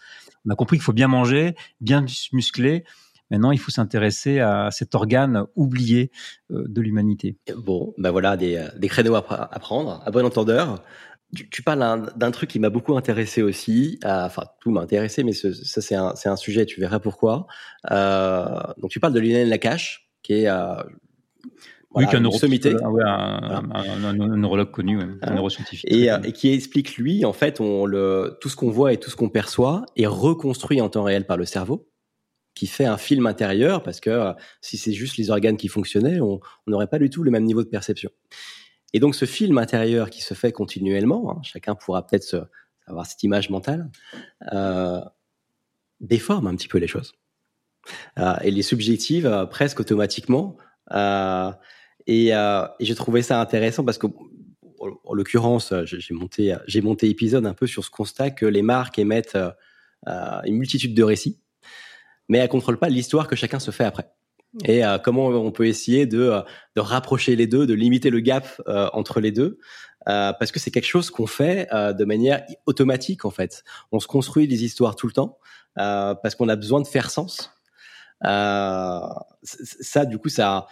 On a compris qu'il faut bien manger, bien muscler. Maintenant, il faut s'intéresser à cet organe oublié euh, de l'humanité. Bon, ben voilà, des, euh, créneaux à, prendre, à bon entendeur. Tu, parles d'un truc qui m'a beaucoup intéressé aussi. Enfin, tout m'a intéressé, mais ça, c'est un, sujet, tu verras pourquoi. Euh, donc, tu parles de Lionel Nakache, qui est oui, qu'un un, neurologue connu, un neuroscientifique. Et, euh, et, qui explique, lui, en fait, on le, tout ce qu'on voit et tout ce qu'on perçoit est reconstruit en temps réel par le cerveau, qui fait un film intérieur, parce que euh, si c'est juste les organes qui fonctionnaient, on n'aurait pas du tout le même niveau de perception. Et donc, ce film intérieur qui se fait continuellement, hein, chacun pourra peut-être avoir cette image mentale, euh, déforme un petit peu les choses. Euh, et les subjectives euh, presque automatiquement. Euh, et, et j'ai trouvé ça intéressant parce que en l'occurrence, j'ai monté, j'ai monté épisode un peu sur ce constat que les marques émettent une multitude de récits, mais elles contrôlent pas l'histoire que chacun se fait après. Et comment on peut essayer de, de rapprocher les deux, de limiter le gap entre les deux, parce que c'est quelque chose qu'on fait de manière automatique en fait. On se construit des histoires tout le temps parce qu'on a besoin de faire sens. ça, du coup, ça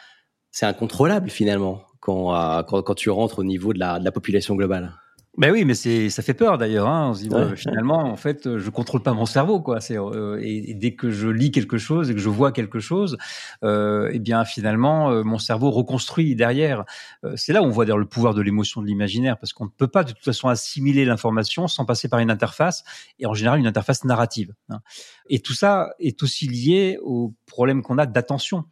c'est incontrôlable finalement quand, euh, quand, quand, tu rentres au niveau de la population globale. Ben oui, mais c'est ça fait peur d'ailleurs. Hein. On se dit finalement, en fait, je contrôle pas mon cerveau, quoi. C'est euh, et, dès que je lis quelque chose et que je vois quelque chose, euh, eh bien finalement, euh, mon cerveau reconstruit derrière. Euh, c'est là où on voit d'ailleurs le pouvoir de l'émotion, de l'imaginaire, parce qu'on ne peut pas de toute façon assimiler l'information sans passer par une interface et en général une interface narrative. Hein. Et tout ça est aussi lié au problème qu'on a d'attention.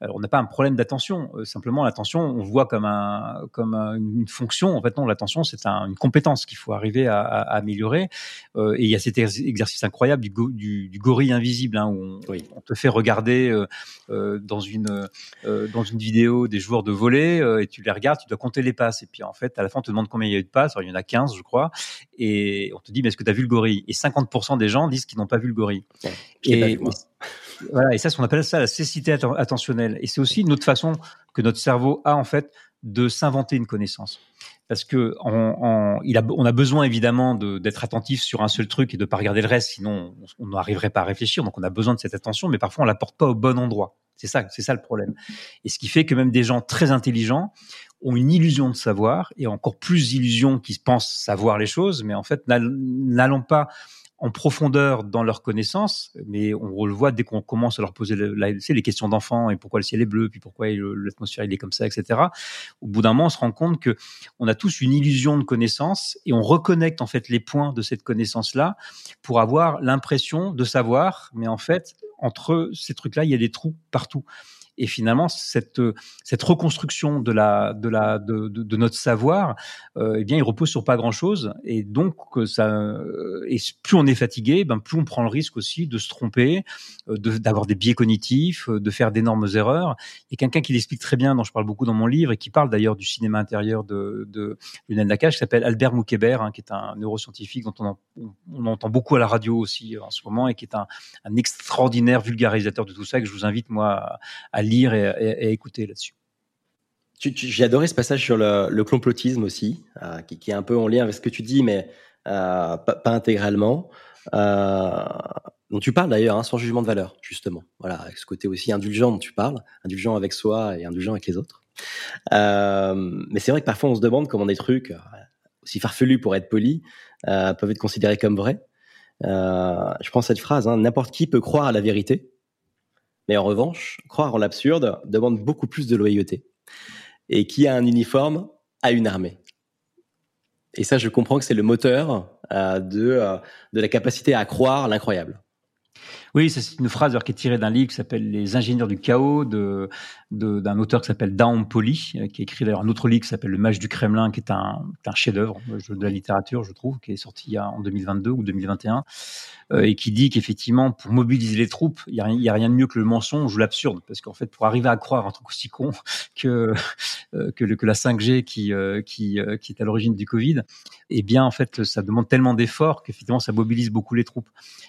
Alors, on n'a pas un problème d'attention, simplement l'attention, on voit comme un comme une fonction. En fait, non, l'attention, c'est un, une compétences qu'il faut arriver à, à, améliorer. Euh, et il y a cet exercice incroyable du, du, du gorille invisible, hein, où on, on, te fait regarder euh, euh dans une euh, dans une vidéo des joueurs de volley euh, et tu les regardes, tu dois compter les passes. Et puis en fait, à la fin, on te demande combien il y a eu de passes. Alors, il y en a 15, je crois. Et on te dit, mais est-ce que tu as vu le gorille? Et 50% des gens disent qu'ils n'ont pas vu le gorille. et, voilà, et ça, on appelle ça la cécité attentionnelle. Et c'est aussi une autre façon que notre cerveau a en fait de s'inventer une connaissance parce que on, a, besoin évidemment d'être attentif sur un seul truc et de pas regarder le reste, sinon on n'arriverait pas à réfléchir. Donc on a besoin de cette attention, mais parfois on la porte pas au bon endroit. C'est ça, c'est ça le problème. Et ce qui fait que même des gens très intelligents ont une illusion de savoir et encore plus illusion qui pensent savoir les choses, mais en fait n'allons pas en profondeur dans leurs connaissances, mais on le voit dès qu'on commence à leur poser les questions d'enfants et pourquoi le ciel est bleu, puis pourquoi l'atmosphère est comme ça, etc. Au bout d'un moment, on se rend compte que on a tous une illusion de connaissance et on reconnecte en fait les points de cette connaissance-là pour avoir l'impression de savoir, mais en fait entre ces trucs-là, il y a des trous partout. Et finalement, cette cette reconstruction de notre savoir, euh, eh bien, il repose sur pas grand chose. Et donc, euh, plus on est fatigué, ben plus on prend le risque aussi de se tromper, euh, d'avoir des biais cognitifs, euh, de faire d'énormes erreurs. Et quelqu'un qui l'explique très bien, dont je parle beaucoup dans mon livre et qui parle d'ailleurs du cinéma intérieur de, de Lionel s'appelle Albert Moukébert, hein, qui est un neuroscientifique dont on, entend beaucoup à la radio aussi en ce moment et qui est un, extraordinaire vulgarisateur de tout ça que je vous invite moi à lire et, écouter là-dessus. J'ai adoré ce passage sur le, complotisme aussi, euh, qui, est un peu en lien avec ce que tu dis, mais euh, pas, intégralement. Euh, dont tu parles d'ailleurs, hein, sans jugement de valeur, justement. Voilà, avec ce côté aussi indulgent dont tu parles, indulgent avec soi et indulgent avec les autres. mais c'est vrai que parfois on se demande comment des trucs aussi farfelus pour être polis peuvent être considérés comme vrais. je prends cette phrase hein, n'importe qui peut croire à la vérité, mais en revanche, croire en l'absurde demande beaucoup plus de loyauté. Et qui a un uniforme a une armée. Et ça, je comprends que c'est le moteur euh, de, euh, de la capacité à croire l'incroyable. Oui, c'est une phrase qui est tirée d'un livre qui s'appelle Les ingénieurs du chaos de d'un auteur qui s'appelle Daon Poli, euh, qui écrit d'ailleurs un autre livre qui s'appelle Le Mage du Kremlin, qui est un, un chef-d'œuvre de la littérature, je trouve, qui est sorti en 2022 ou 2021, euh, et qui dit qu'effectivement, pour mobiliser les troupes, il n'y a, rien de mieux que le mensonge ou l'absurde, parce qu'en fait, pour arriver à croire un truc aussi con *laughs* que euh, que, la 5G qui qui, qui est à l'origine du Covid, eh bien, en fait, ça demande tellement d'efforts qu'effectivement, ça mobilise beaucoup les troupes.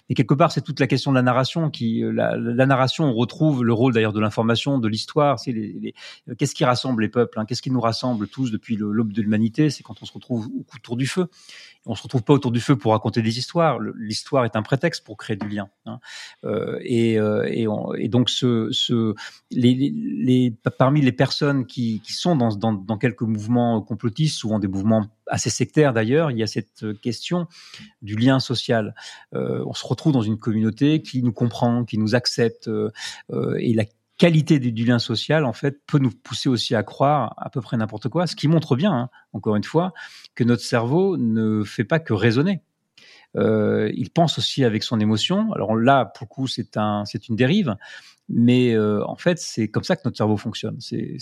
Et quelque part, c'est toute la question de la narration qui, la, la narration, on retrouve le rôle d'ailleurs de l'information, de l'histoire c'est qu'est-ce qui rassemble les peuples, hein, qu'est-ce qui nous rassemble tous depuis l'aube de l'humanité, c'est quand on se retrouve autour du feu. On se retrouve pas autour du feu pour raconter des histoires. L'histoire est un prétexte pour créer du lien. Hein. Euh, et, euh, et, donc, ce, ce, les, les, parmi les personnes qui, qui sont dans, dans, dans, quelques mouvements complotistes, souvent des mouvements assez sectaires d'ailleurs, il y a cette question du lien social. Euh, on se retrouve dans une communauté qui nous comprend, qui nous accepte, euh, et la qualité du, lien social, en fait, peut nous pousser aussi à croire à peu près n'importe quoi, ce qui montre bien, hein, encore une fois, que notre cerveau ne fait pas que raisonner. Euh, il pense aussi avec son émotion. Alors là, pour le coup, c'est un, c'est une dérive, mais euh, en fait, c'est comme ça que notre cerveau fonctionne. C'est,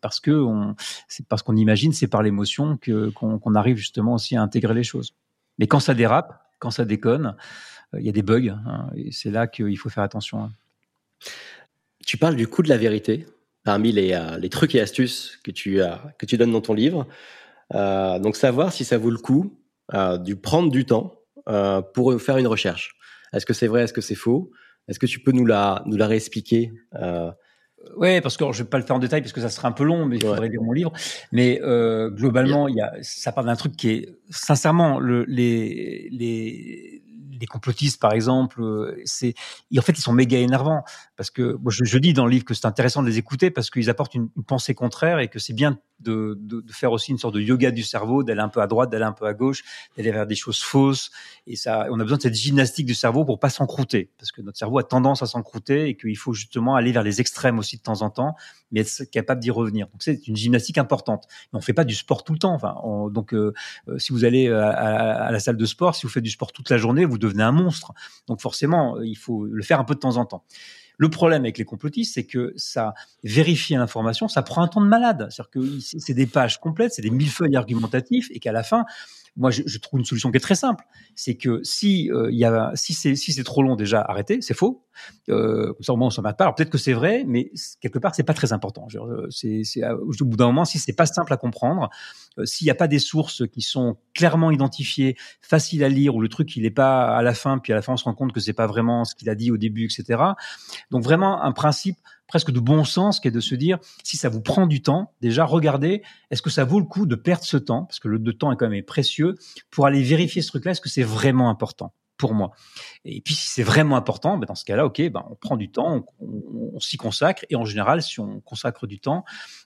parce qu'on imagine, c'est par l'émotion qu'on, arrive justement aussi à intégrer les choses. Mais quand ça dérape, quand ça déconne, euh, il y a des bugs, hein, et c'est là qu'il faut faire attention. Hein. Tu parles du coup de la vérité parmi les, euh, les trucs et astuces que tu, que tu donnes dans ton livre. donc savoir si ça vaut le coup de prendre du temps pour faire une recherche. Est-ce que c'est vrai Est-ce que c'est faux? Est-ce que tu peux nous la nous la réexpliquer oui, parce que je vais pas le faire en détail parce que ça serait un peu long, mais il faudrait lire mon livre. Mais euh, globalement, il y a, ça parle d'un truc qui est sincèrement le, les, les les complotistes, par exemple, euh, c'est, en fait, ils sont méga énervants parce que moi, je, dis dans le livre que c'est intéressant de les écouter parce qu'ils apportent une, pensée contraire et que c'est bien de, faire aussi une sorte de yoga du cerveau, d'aller un peu à droite, d'aller un peu à gauche, d'aller vers des choses fausses. Et ça, on a besoin de cette gymnastique du cerveau pour pas s'encrouter, parce que notre cerveau a tendance à s'encrouter et qu'il faut justement aller vers les extrêmes aussi de temps en temps, mais être capable d'y revenir. Donc c'est une gymnastique importante. Mais on fait pas du sport tout le temps. Donc euh, euh, si vous allez à, à, la salle de sport, si vous faites du sport toute la journée, vous devenez un monstre. Donc forcément, il faut le faire un peu de temps en temps. Le problème avec les complotistes, c'est que ça vérifie l'information, ça prend un temps de malade. C'est-à-dire que c'est des pages complètes, c'est des millefeuilles argumentatifs, et qu'à la fin, moi, je, trouve une solution qui est très simple. C'est que si euh, si c'est si trop long déjà, arrêtez, c'est faux. Euh, comme ça au moins on s'en met pas. Alors peut-être que c'est vrai, mais quelque part c'est pas très important. Euh, c'est au bout d'un moment, si c'est pas simple à comprendre, euh, s'il n'y a pas des sources qui sont clairement identifiées, faciles à lire, ou le truc il est pas à la fin, puis à la fin on se rend compte que c'est pas vraiment ce qu'il a dit au début, etc. Donc vraiment un principe presque de bon sens qui est de se dire si ça vous prend du temps, déjà regardez est-ce que ça vaut le coup de perdre ce temps parce que le temps est quand même précieux pour aller vérifier ce truc-là est-ce que c'est vraiment important pour moi? Et puis si c'est vraiment important, ben dans ce cas-là, ok, ben on prend du temps, on, on, s'y consacre. Et en général, si on consacre du temps,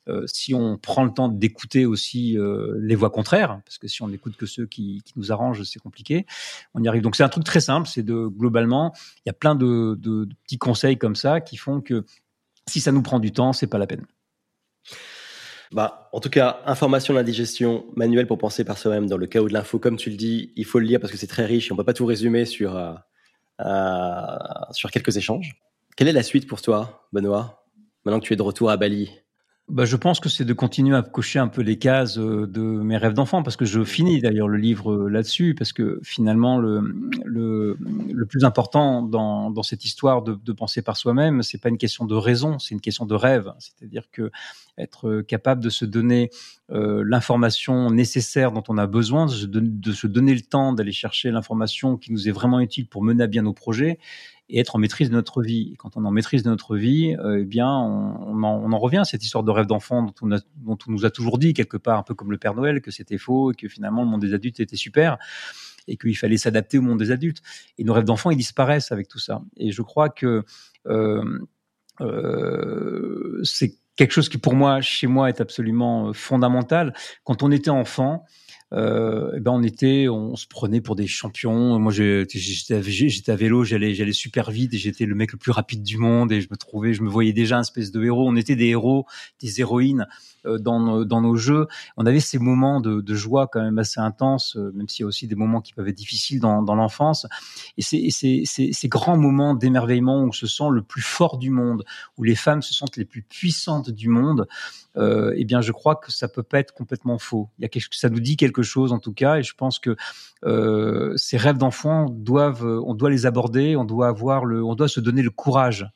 euh, si on prend le temps d'écouter aussi euh, les voix contraires, parce que si on n'écoute que ceux qui, qui nous arrangent, c'est compliqué. On y arrive. Donc c'est un truc très simple, c'est de globalement, il y a plein de, de, de petits conseils comme ça qui font que si ça nous prend du temps, c'est pas la peine. Bah, en tout cas, information d'indigestion, manuel pour penser par soi-même dans le chaos de l'info, comme tu le dis, il faut le lire parce que c'est très riche et on peut pas tout résumer sur, euh, euh, sur quelques échanges. Quelle est la suite pour toi, Benoît, maintenant que tu es de retour à Bali bah, je pense que c'est de continuer à cocher un peu les cases euh, de mes rêves d'enfant, parce que je finis d'ailleurs le livre euh, là-dessus, parce que finalement le, le, le plus important dans, dans cette histoire de, de penser par soi-même, c'est pas une question de raison, c'est une question de rêve. C'est-à-dire que être capable de se donner euh, l'information nécessaire dont on a besoin, de, de se donner le temps d'aller chercher l'information qui nous est vraiment utile pour mener à bien nos projets, et être en maîtrise de notre vie. Et quand on est en maîtrise de notre vie, euh, eh bien, on, en, revient à cette histoire de rêve d'enfant dont, on nous a toujours dit quelque part, un peu comme le Père Noël, que c'était faux et que finalement le monde des adultes était super et qu'il fallait s'adapter au monde des adultes. Et nos rêves d'enfant, ils disparaissent avec tout ça. Et je crois que euh, euh, c'est quelque chose qui pour moi, chez moi, est absolument fondamental. Quand on était enfant, euh, eh ben on était, on se prenait pour des champions. Moi, j'étais à, vélo, j'allais, j'allais super vite et j'étais le mec le plus rapide du monde et je me trouvais, je me voyais déjà un espèce de héros. On était des héros, des héroïnes euh, dans nos, dans nos jeux. On avait ces moments de, de joie quand même assez intenses, euh, même s'il y a aussi des moments qui peuvent être difficiles dans, dans l'enfance. Et c'est ces, ces, ces grands moments d'émerveillement où on se sent le plus fort du monde, où les femmes se sentent les plus puissantes du monde euh, eh bien, je crois que ça peut pas être complètement faux. Il y a quelque, ça nous dit quelque chose en tout cas, et je pense que euh, ces rêves d'enfants doivent, on doit les aborder, on doit avoir le, on doit se donner le courage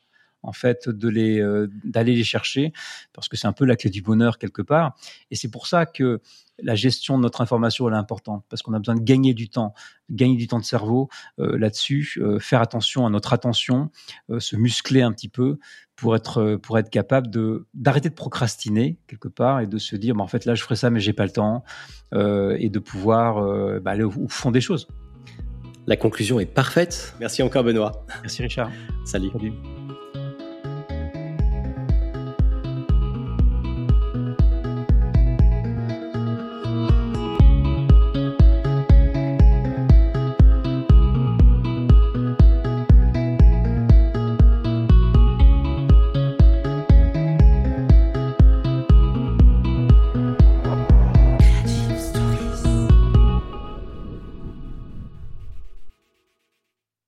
en fait de les euh, d'aller les chercher parce que c'est un peu la clé du bonheur quelque part et c'est pour ça que la gestion de notre information elle est importante parce qu'on a besoin de gagner du temps gagner du temps de cerveau euh, là-dessus euh, faire attention à notre attention euh, se muscler un petit peu pour être pour être capable de d'arrêter de procrastiner quelque part et de se dire bah, en fait là je ferai ça mais j'ai pas le temps et de pouvoir bah, aller au, au fond des choses la conclusion est parfaite. Merci encore Benoît. Merci Richard. Salut. Salut.